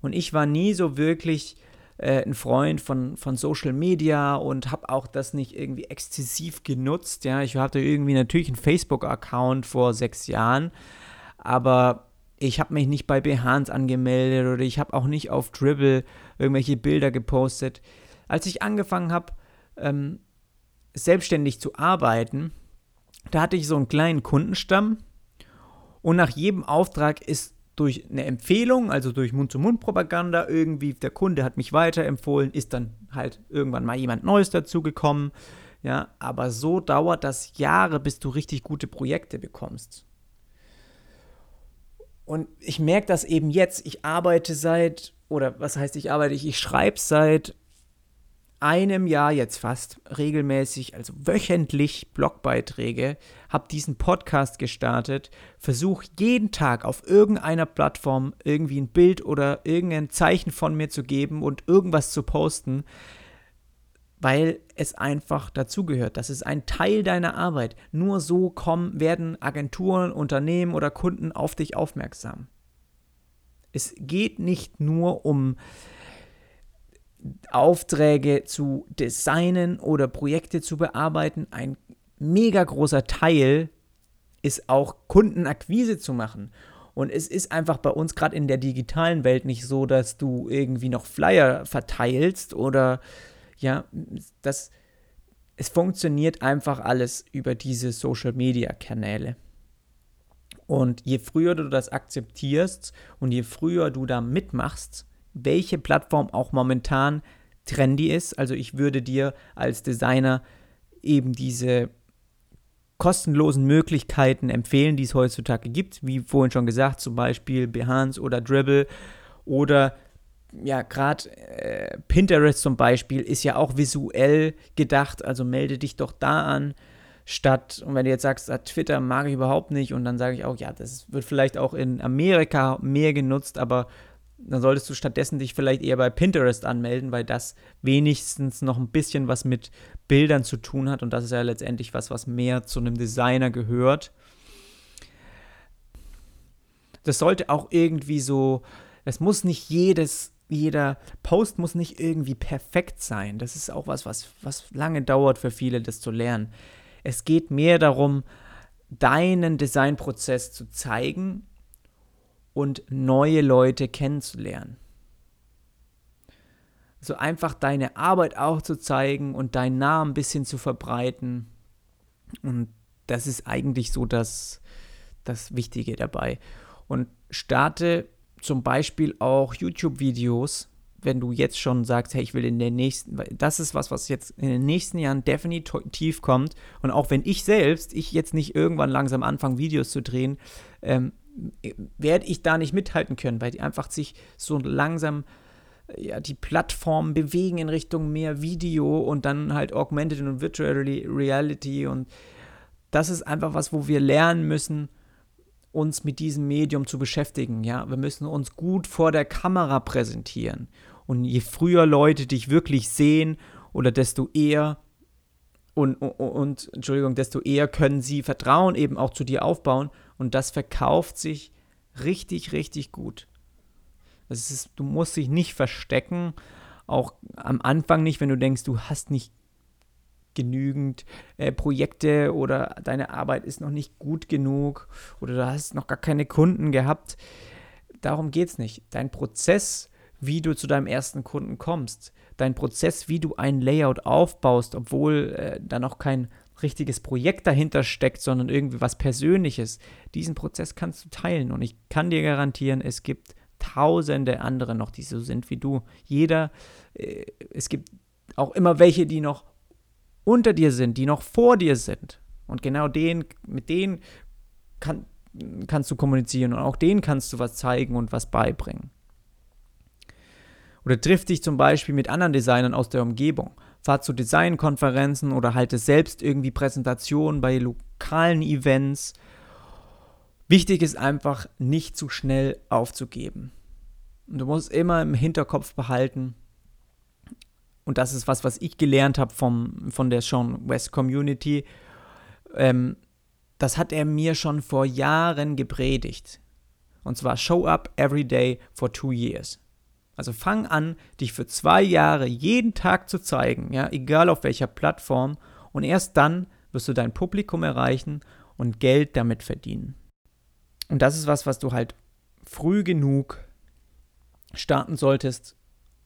Und ich war nie so wirklich äh, ein Freund von, von Social Media und habe auch das nicht irgendwie exzessiv genutzt. Ja, ich hatte irgendwie natürlich einen Facebook-Account vor sechs Jahren, aber ich habe mich nicht bei Behance angemeldet oder ich habe auch nicht auf Dribble irgendwelche Bilder gepostet. Als ich angefangen habe, ähm, selbstständig zu arbeiten, da hatte ich so einen kleinen Kundenstamm und nach jedem Auftrag ist durch eine Empfehlung, also durch Mund-zu-Mund-Propaganda, irgendwie der Kunde hat mich weiterempfohlen, ist dann halt irgendwann mal jemand Neues dazugekommen. Ja, aber so dauert das Jahre, bis du richtig gute Projekte bekommst. Und ich merke das eben jetzt. Ich arbeite seit, oder was heißt ich arbeite, ich, ich schreibe seit einem Jahr jetzt fast regelmäßig, also wöchentlich Blogbeiträge, habe diesen Podcast gestartet, versuche jeden Tag auf irgendeiner Plattform irgendwie ein Bild oder irgendein Zeichen von mir zu geben und irgendwas zu posten. weil es einfach dazugehört. Das ist ein Teil deiner Arbeit. Nur so kommen, werden Agenturen, Unternehmen oder Kunden auf dich aufmerksam. Es geht nicht nur um Aufträge zu designen oder Projekte zu bearbeiten. Ein mega großer Teil ist auch Kundenakquise zu machen. Und es ist einfach bei uns gerade in der digitalen Welt nicht so, dass du irgendwie noch Flyer verteilst oder ja, das, es funktioniert einfach alles über diese Social-Media-Kanäle. Und je früher du das akzeptierst und je früher du da mitmachst, welche Plattform auch momentan trendy ist, also ich würde dir als Designer eben diese kostenlosen Möglichkeiten empfehlen, die es heutzutage gibt, wie vorhin schon gesagt, zum Beispiel Behance oder Dribble oder ja, gerade äh, Pinterest zum Beispiel ist ja auch visuell gedacht, also melde dich doch da an, statt, und wenn du jetzt sagst, ah, Twitter mag ich überhaupt nicht, und dann sage ich auch, ja, das wird vielleicht auch in Amerika mehr genutzt, aber dann solltest du stattdessen dich vielleicht eher bei Pinterest anmelden, weil das wenigstens noch ein bisschen was mit Bildern zu tun hat, und das ist ja letztendlich was, was mehr zu einem Designer gehört. Das sollte auch irgendwie so, es muss nicht jedes jeder Post muss nicht irgendwie perfekt sein. Das ist auch was, was, was lange dauert für viele, das zu lernen. Es geht mehr darum, deinen Designprozess zu zeigen und neue Leute kennenzulernen. Also einfach deine Arbeit auch zu zeigen und deinen Namen ein bisschen zu verbreiten. Und das ist eigentlich so das, das Wichtige dabei. Und starte zum Beispiel auch YouTube-Videos, wenn du jetzt schon sagst, hey, ich will in den nächsten, das ist was, was jetzt in den nächsten Jahren definitiv kommt. Und auch wenn ich selbst, ich jetzt nicht irgendwann langsam anfange, Videos zu drehen, ähm, werde ich da nicht mithalten können, weil die einfach sich so langsam ja, die Plattformen bewegen in Richtung mehr Video und dann halt Augmented und Virtual Reality und das ist einfach was, wo wir lernen müssen, uns mit diesem Medium zu beschäftigen. Ja, wir müssen uns gut vor der Kamera präsentieren. Und je früher Leute dich wirklich sehen oder desto eher und, und, und, Entschuldigung, desto eher können sie Vertrauen eben auch zu dir aufbauen und das verkauft sich richtig, richtig gut. Ist, du musst dich nicht verstecken, auch am Anfang nicht, wenn du denkst, du hast nicht genügend äh, Projekte oder deine Arbeit ist noch nicht gut genug oder du hast noch gar keine Kunden gehabt. Darum geht es nicht. Dein Prozess, wie du zu deinem ersten Kunden kommst, dein Prozess, wie du ein Layout aufbaust, obwohl äh, da noch kein richtiges Projekt dahinter steckt, sondern irgendwie was Persönliches, diesen Prozess kannst du teilen. Und ich kann dir garantieren, es gibt tausende andere noch, die so sind wie du. Jeder, äh, es gibt auch immer welche, die noch unter dir sind, die noch vor dir sind. Und genau den, mit denen kann, kannst du kommunizieren und auch denen kannst du was zeigen und was beibringen. Oder triff dich zum Beispiel mit anderen Designern aus der Umgebung. Fahr zu Designkonferenzen oder halte selbst irgendwie Präsentationen bei lokalen Events. Wichtig ist einfach, nicht zu schnell aufzugeben. Und du musst immer im Hinterkopf behalten, und das ist was, was ich gelernt habe von der Sean West Community, ähm, das hat er mir schon vor Jahren gepredigt. Und zwar Show up every day for two years. Also fang an, dich für zwei Jahre jeden Tag zu zeigen, ja, egal auf welcher Plattform. Und erst dann wirst du dein Publikum erreichen und Geld damit verdienen. Und das ist was, was du halt früh genug starten solltest,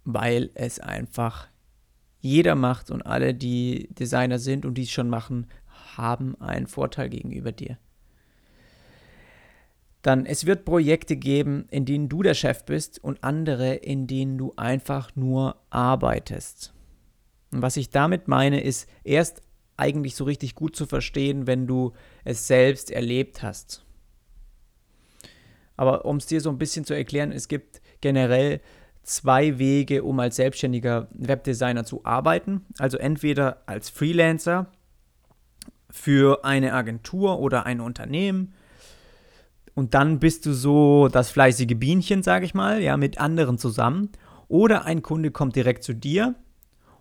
weil es einfach jeder macht und alle, die Designer sind und dies schon machen, haben einen Vorteil gegenüber dir. Dann, es wird Projekte geben, in denen du der Chef bist und andere, in denen du einfach nur arbeitest. Und was ich damit meine, ist erst eigentlich so richtig gut zu verstehen, wenn du es selbst erlebt hast. Aber um es dir so ein bisschen zu erklären, es gibt generell zwei Wege, um als selbstständiger Webdesigner zu arbeiten. Also entweder als Freelancer für eine Agentur oder ein Unternehmen. Und dann bist du so das fleißige Bienchen, sage ich mal, ja, mit anderen zusammen. Oder ein Kunde kommt direkt zu dir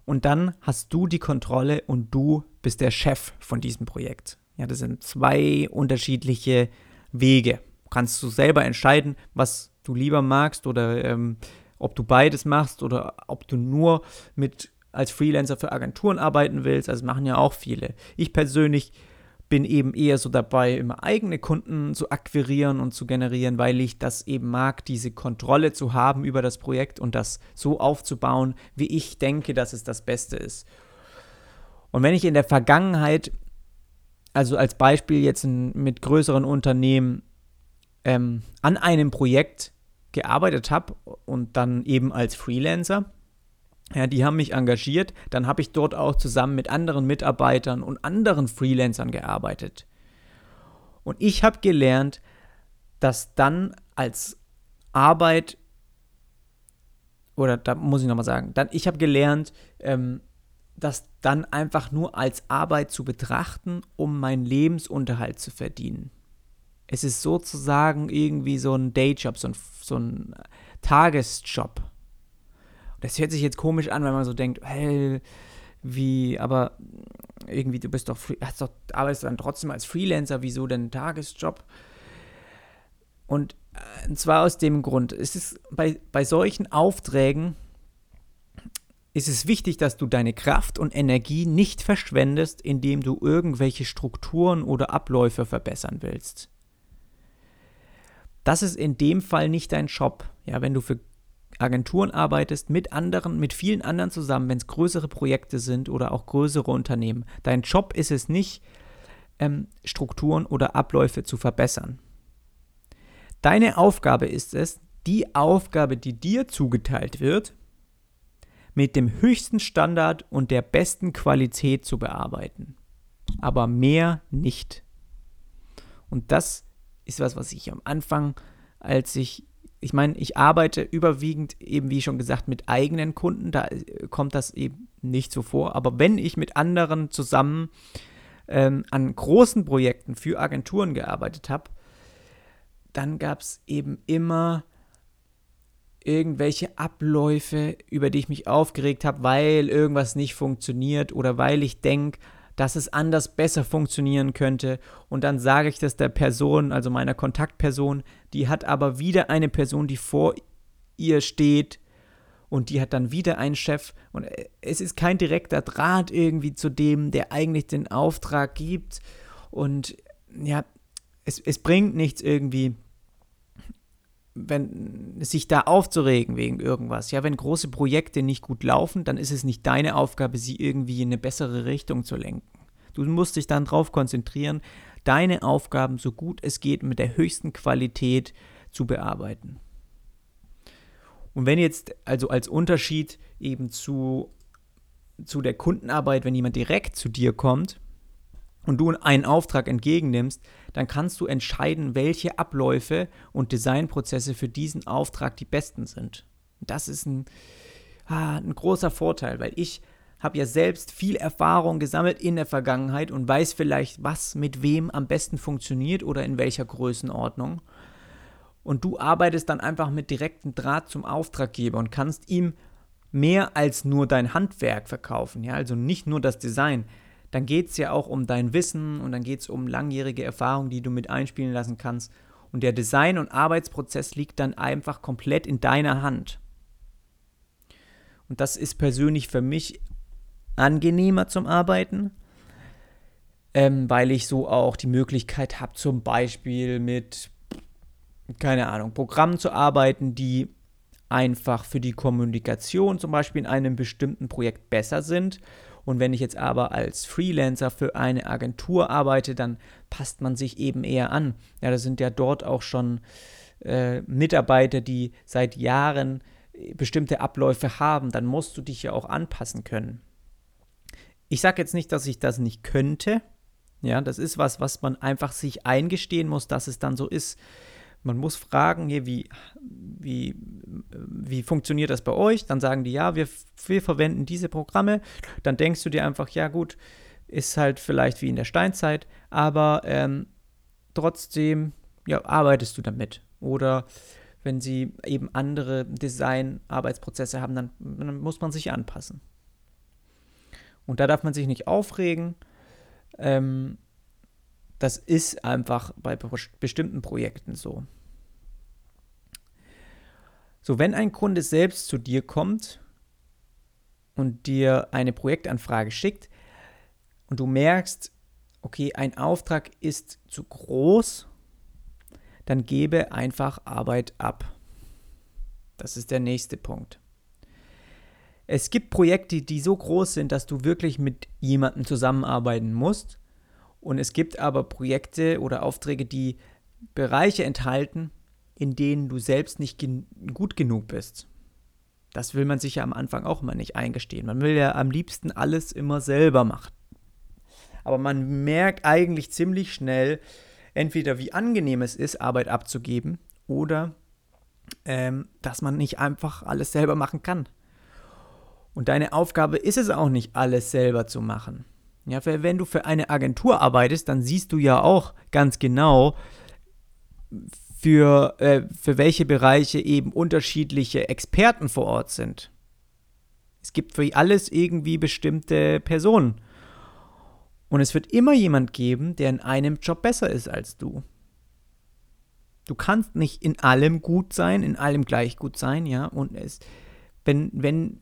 und dann hast du die Kontrolle und du bist der Chef von diesem Projekt. Ja, das sind zwei unterschiedliche Wege. Kannst du selber entscheiden, was du lieber magst oder ähm, ob du beides machst oder ob du nur mit als Freelancer für Agenturen arbeiten willst. Also machen ja auch viele. Ich persönlich bin eben eher so dabei, immer eigene Kunden zu akquirieren und zu generieren, weil ich das eben mag, diese Kontrolle zu haben über das Projekt und das so aufzubauen, wie ich denke, dass es das Beste ist. Und wenn ich in der Vergangenheit, also als Beispiel jetzt mit größeren Unternehmen, ähm, an einem Projekt gearbeitet habe und dann eben als Freelancer, ja, die haben mich engagiert. Dann habe ich dort auch zusammen mit anderen Mitarbeitern und anderen Freelancern gearbeitet. Und ich habe gelernt, dass dann als Arbeit, oder da muss ich nochmal sagen, dann, ich habe gelernt, ähm, das dann einfach nur als Arbeit zu betrachten, um meinen Lebensunterhalt zu verdienen. Es ist sozusagen irgendwie so ein Dayjob, so ein, so ein Tagesjob. Das hört sich jetzt komisch an, wenn man so denkt, hey, wie, aber irgendwie, du bist doch, hast doch, arbeitest dann trotzdem als Freelancer, wieso denn Tagesjob? Und, äh, und zwar aus dem Grund, es bei, bei solchen Aufträgen ist es wichtig, dass du deine Kraft und Energie nicht verschwendest, indem du irgendwelche Strukturen oder Abläufe verbessern willst. Das ist in dem Fall nicht dein Job. Ja, wenn du für Agenturen arbeitest, mit anderen, mit vielen anderen zusammen, wenn es größere Projekte sind oder auch größere Unternehmen. Dein Job ist es nicht, ähm, Strukturen oder Abläufe zu verbessern. Deine Aufgabe ist es, die Aufgabe, die dir zugeteilt wird, mit dem höchsten Standard und der besten Qualität zu bearbeiten. Aber mehr nicht. Und das ist was, was ich am Anfang, als ich ich meine, ich arbeite überwiegend eben, wie schon gesagt, mit eigenen Kunden. Da äh, kommt das eben nicht so vor. Aber wenn ich mit anderen zusammen ähm, an großen Projekten für Agenturen gearbeitet habe, dann gab es eben immer irgendwelche Abläufe, über die ich mich aufgeregt habe, weil irgendwas nicht funktioniert oder weil ich denke, dass es anders besser funktionieren könnte. Und dann sage ich das der Person, also meiner Kontaktperson, die hat aber wieder eine Person, die vor ihr steht und die hat dann wieder einen Chef. Und es ist kein direkter Draht irgendwie zu dem, der eigentlich den Auftrag gibt. Und ja, es, es bringt nichts irgendwie wenn sich da aufzuregen wegen irgendwas. Ja, wenn große Projekte nicht gut laufen, dann ist es nicht deine Aufgabe, sie irgendwie in eine bessere Richtung zu lenken. Du musst dich dann darauf konzentrieren, deine Aufgaben so gut es geht mit der höchsten Qualität zu bearbeiten. Und wenn jetzt also als Unterschied eben zu, zu der Kundenarbeit, wenn jemand direkt zu dir kommt, und du einen Auftrag entgegennimmst, dann kannst du entscheiden, welche Abläufe und Designprozesse für diesen Auftrag die besten sind. Das ist ein, ah, ein großer Vorteil, weil ich habe ja selbst viel Erfahrung gesammelt in der Vergangenheit und weiß vielleicht, was mit wem am besten funktioniert oder in welcher Größenordnung. Und du arbeitest dann einfach mit direktem Draht zum Auftraggeber und kannst ihm mehr als nur dein Handwerk verkaufen, ja, also nicht nur das Design dann geht es ja auch um dein Wissen und dann geht es um langjährige Erfahrung, die du mit einspielen lassen kannst. Und der Design- und Arbeitsprozess liegt dann einfach komplett in deiner Hand. Und das ist persönlich für mich angenehmer zum Arbeiten, ähm, weil ich so auch die Möglichkeit habe, zum Beispiel mit, keine Ahnung, Programmen zu arbeiten, die einfach für die Kommunikation zum Beispiel in einem bestimmten Projekt besser sind und wenn ich jetzt aber als Freelancer für eine Agentur arbeite, dann passt man sich eben eher an. Ja, das sind ja dort auch schon äh, Mitarbeiter, die seit Jahren äh, bestimmte Abläufe haben. Dann musst du dich ja auch anpassen können. Ich sage jetzt nicht, dass ich das nicht könnte. Ja, das ist was, was man einfach sich eingestehen muss, dass es dann so ist. Man muss fragen, hier, wie, wie, wie funktioniert das bei euch? Dann sagen die, ja, wir, wir verwenden diese Programme. Dann denkst du dir einfach, ja gut, ist halt vielleicht wie in der Steinzeit, aber ähm, trotzdem ja, arbeitest du damit. Oder wenn sie eben andere Design-Arbeitsprozesse haben, dann, dann muss man sich anpassen. Und da darf man sich nicht aufregen. Ähm, das ist einfach bei bestimmten Projekten so. So, wenn ein Kunde selbst zu dir kommt und dir eine Projektanfrage schickt und du merkst, okay, ein Auftrag ist zu groß, dann gebe einfach Arbeit ab. Das ist der nächste Punkt. Es gibt Projekte, die so groß sind, dass du wirklich mit jemandem zusammenarbeiten musst. Und es gibt aber Projekte oder Aufträge, die Bereiche enthalten, in denen du selbst nicht gen gut genug bist. Das will man sich ja am Anfang auch immer nicht eingestehen. Man will ja am liebsten alles immer selber machen. Aber man merkt eigentlich ziemlich schnell, entweder wie angenehm es ist, Arbeit abzugeben, oder ähm, dass man nicht einfach alles selber machen kann. Und deine Aufgabe ist es auch nicht, alles selber zu machen. Ja, wenn du für eine Agentur arbeitest, dann siehst du ja auch ganz genau, für, äh, für welche Bereiche eben unterschiedliche Experten vor Ort sind. Es gibt für alles irgendwie bestimmte Personen. Und es wird immer jemand geben, der in einem Job besser ist als du. Du kannst nicht in allem gut sein, in allem gleich gut sein, ja. Und es, wenn, wenn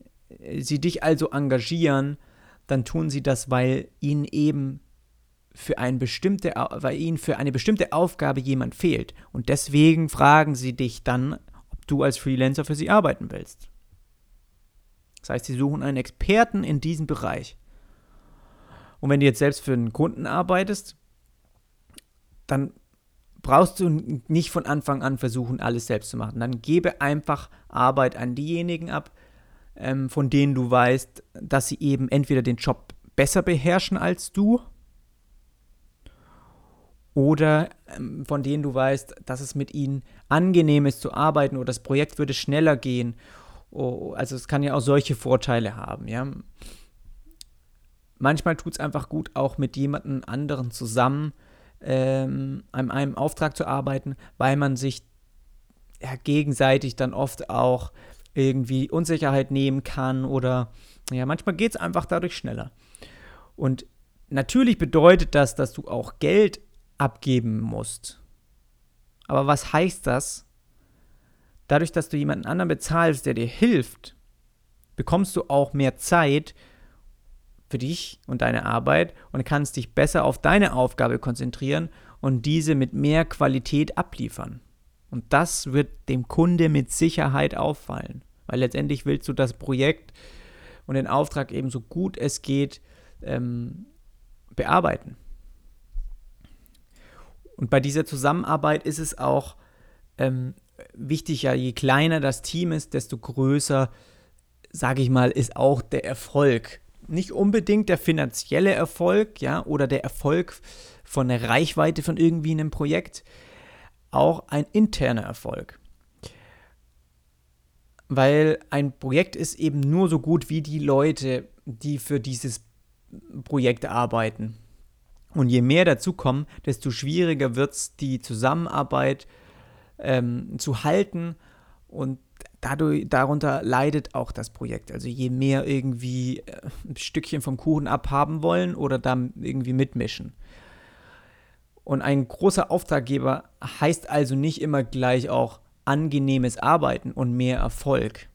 sie dich also engagieren, dann tun sie das, weil ihnen eben für, ein bestimmte, weil ihnen für eine bestimmte Aufgabe jemand fehlt. Und deswegen fragen sie dich dann, ob du als Freelancer für sie arbeiten willst. Das heißt, sie suchen einen Experten in diesem Bereich. Und wenn du jetzt selbst für einen Kunden arbeitest, dann brauchst du nicht von Anfang an versuchen, alles selbst zu machen. Dann gebe einfach Arbeit an diejenigen ab, ähm, von denen du weißt, dass sie eben entweder den Job besser beherrschen als du oder ähm, von denen du weißt, dass es mit ihnen angenehm ist zu arbeiten oder das Projekt würde schneller gehen. Also es kann ja auch solche Vorteile haben, ja. Manchmal tut es einfach gut, auch mit jemandem anderen zusammen ähm, an einem Auftrag zu arbeiten, weil man sich ja, gegenseitig dann oft auch irgendwie Unsicherheit nehmen kann oder ja, manchmal geht es einfach dadurch schneller. Und natürlich bedeutet das, dass du auch Geld abgeben musst. Aber was heißt das? Dadurch, dass du jemanden anderen bezahlst, der dir hilft, bekommst du auch mehr Zeit für dich und deine Arbeit und kannst dich besser auf deine Aufgabe konzentrieren und diese mit mehr Qualität abliefern. Und das wird dem Kunde mit Sicherheit auffallen, weil letztendlich willst du das Projekt und den Auftrag eben so gut es geht ähm, bearbeiten. Und bei dieser Zusammenarbeit ist es auch ähm, wichtig, ja, je kleiner das Team ist, desto größer, sage ich mal, ist auch der Erfolg. Nicht unbedingt der finanzielle Erfolg, ja, oder der Erfolg von der Reichweite von irgendwie einem Projekt, auch ein interner Erfolg. Weil ein Projekt ist eben nur so gut wie die Leute, die für dieses Projekt arbeiten. Und je mehr dazu kommen, desto schwieriger wird es, die Zusammenarbeit ähm, zu halten und dadurch, darunter leidet auch das Projekt. Also je mehr irgendwie äh, ein Stückchen vom Kuchen abhaben wollen oder da irgendwie mitmischen. Und ein großer Auftraggeber heißt also nicht immer gleich auch angenehmes Arbeiten und mehr Erfolg.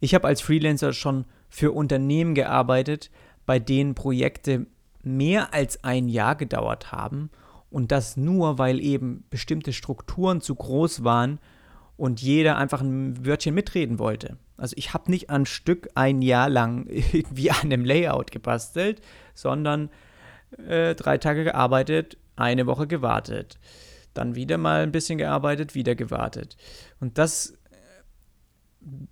Ich habe als Freelancer schon für Unternehmen gearbeitet, bei denen Projekte mehr als ein Jahr gedauert haben und das nur, weil eben bestimmte Strukturen zu groß waren und jeder einfach ein Wörtchen mitreden wollte. Also ich habe nicht ein Stück ein Jahr lang irgendwie an einem Layout gebastelt, sondern äh, drei Tage gearbeitet, eine Woche gewartet. Dann wieder mal ein bisschen gearbeitet, wieder gewartet. Und das,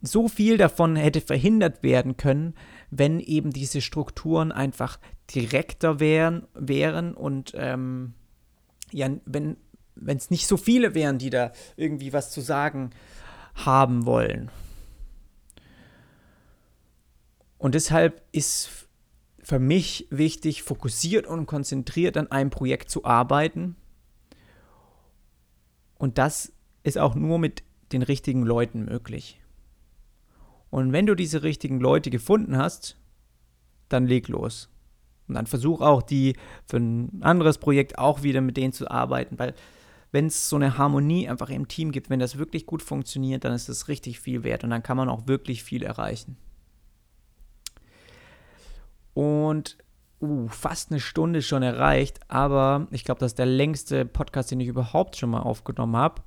so viel davon hätte verhindert werden können, wenn eben diese Strukturen einfach direkter wären, wären und ähm, ja, wenn es nicht so viele wären, die da irgendwie was zu sagen haben wollen. Und deshalb ist für mich wichtig, fokussiert und konzentriert an einem Projekt zu arbeiten. Und das ist auch nur mit den richtigen Leuten möglich. Und wenn du diese richtigen Leute gefunden hast, dann leg los. Und dann versuch auch die für ein anderes Projekt auch wieder mit denen zu arbeiten, weil wenn es so eine Harmonie einfach im Team gibt, wenn das wirklich gut funktioniert, dann ist das richtig viel wert und dann kann man auch wirklich viel erreichen. Und uh, fast eine Stunde schon erreicht, aber ich glaube, das ist der längste Podcast, den ich überhaupt schon mal aufgenommen habe.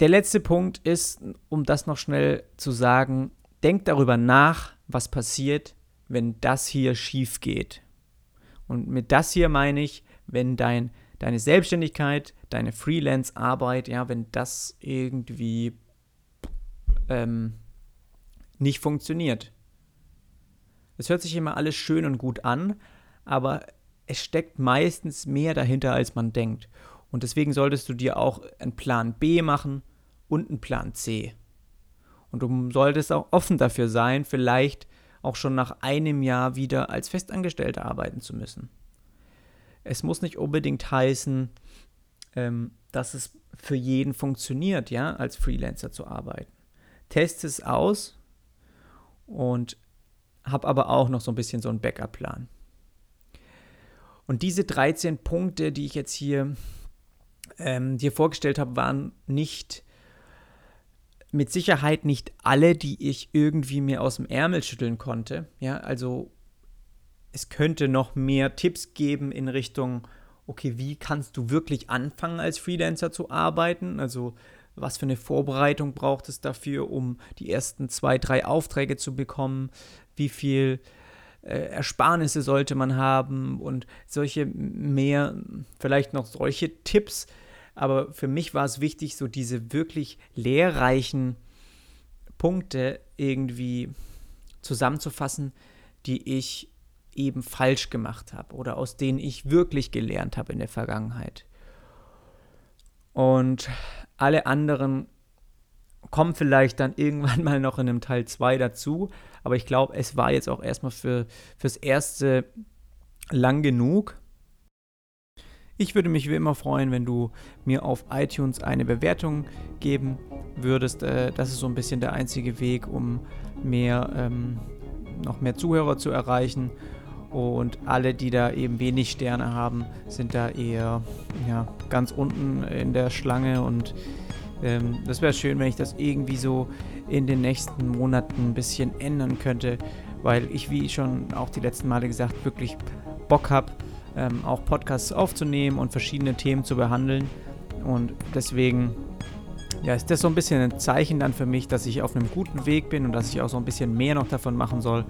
Der letzte Punkt ist, um das noch schnell zu sagen, denk darüber nach, was passiert, wenn das hier schief geht. Und mit das hier meine ich, wenn dein, deine Selbstständigkeit, deine Freelance-Arbeit, ja, wenn das irgendwie ähm, nicht funktioniert. Es hört sich immer alles schön und gut an, aber es steckt meistens mehr dahinter, als man denkt. Und deswegen solltest du dir auch einen Plan B machen und einen Plan C. Und du solltest auch offen dafür sein, vielleicht auch schon nach einem Jahr wieder als Festangestellter arbeiten zu müssen. Es muss nicht unbedingt heißen, ähm, dass es für jeden funktioniert, ja, als Freelancer zu arbeiten. Test es aus und habe aber auch noch so ein bisschen so einen Backup-Plan. Und diese 13 Punkte, die ich jetzt hier ähm, dir vorgestellt habe, waren nicht mit Sicherheit nicht alle, die ich irgendwie mir aus dem Ärmel schütteln konnte. Ja, also es könnte noch mehr Tipps geben in Richtung, okay, wie kannst du wirklich anfangen als Freelancer zu arbeiten? Also was für eine Vorbereitung braucht es dafür, um die ersten zwei, drei Aufträge zu bekommen? Wie viel äh, Ersparnisse sollte man haben und solche mehr, vielleicht noch solche Tipps, aber für mich war es wichtig, so diese wirklich lehrreichen Punkte irgendwie zusammenzufassen, die ich eben falsch gemacht habe oder aus denen ich wirklich gelernt habe in der Vergangenheit. Und alle anderen kommen vielleicht dann irgendwann mal noch in einem Teil 2 dazu, aber ich glaube, es war jetzt auch erstmal für, fürs Erste lang genug. Ich würde mich wie immer freuen, wenn du mir auf iTunes eine Bewertung geben würdest. Äh, das ist so ein bisschen der einzige Weg, um mehr, ähm, noch mehr Zuhörer zu erreichen. Und alle, die da eben wenig Sterne haben, sind da eher ja, ganz unten in der Schlange. Und ähm, das wäre schön, wenn ich das irgendwie so in den nächsten Monaten ein bisschen ändern könnte, weil ich, wie schon auch die letzten Male gesagt, wirklich Bock habe ähm, auch Podcasts aufzunehmen und verschiedene Themen zu behandeln. Und deswegen ja, ist das so ein bisschen ein Zeichen dann für mich, dass ich auf einem guten Weg bin und dass ich auch so ein bisschen mehr noch davon machen soll.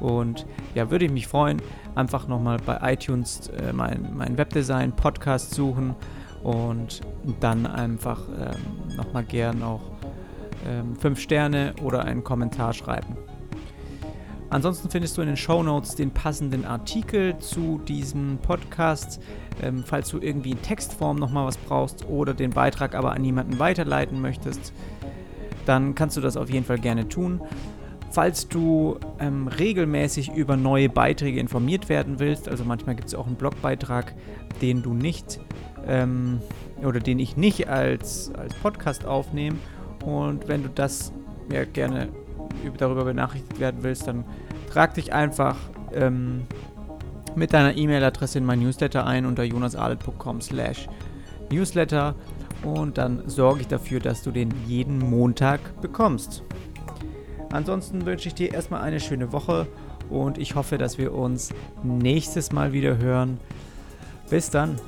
Und ja, würde ich mich freuen, einfach nochmal bei iTunes äh, mein, mein Webdesign-Podcast suchen und dann einfach ähm, nochmal gern auch ähm, 5 Sterne oder einen Kommentar schreiben. Ansonsten findest du in den Show Notes den passenden Artikel zu diesem Podcast. Ähm, falls du irgendwie in Textform nochmal was brauchst oder den Beitrag aber an jemanden weiterleiten möchtest, dann kannst du das auf jeden Fall gerne tun. Falls du ähm, regelmäßig über neue Beiträge informiert werden willst, also manchmal gibt es auch einen Blogbeitrag, den du nicht ähm, oder den ich nicht als, als Podcast aufnehme. Und wenn du das ja, gerne darüber benachrichtigt werden willst, dann trag dich einfach ähm, mit deiner E-Mail-Adresse in mein Newsletter ein unter jonasalet.com slash newsletter und dann sorge ich dafür, dass du den jeden Montag bekommst. Ansonsten wünsche ich dir erstmal eine schöne Woche und ich hoffe, dass wir uns nächstes Mal wieder hören. Bis dann.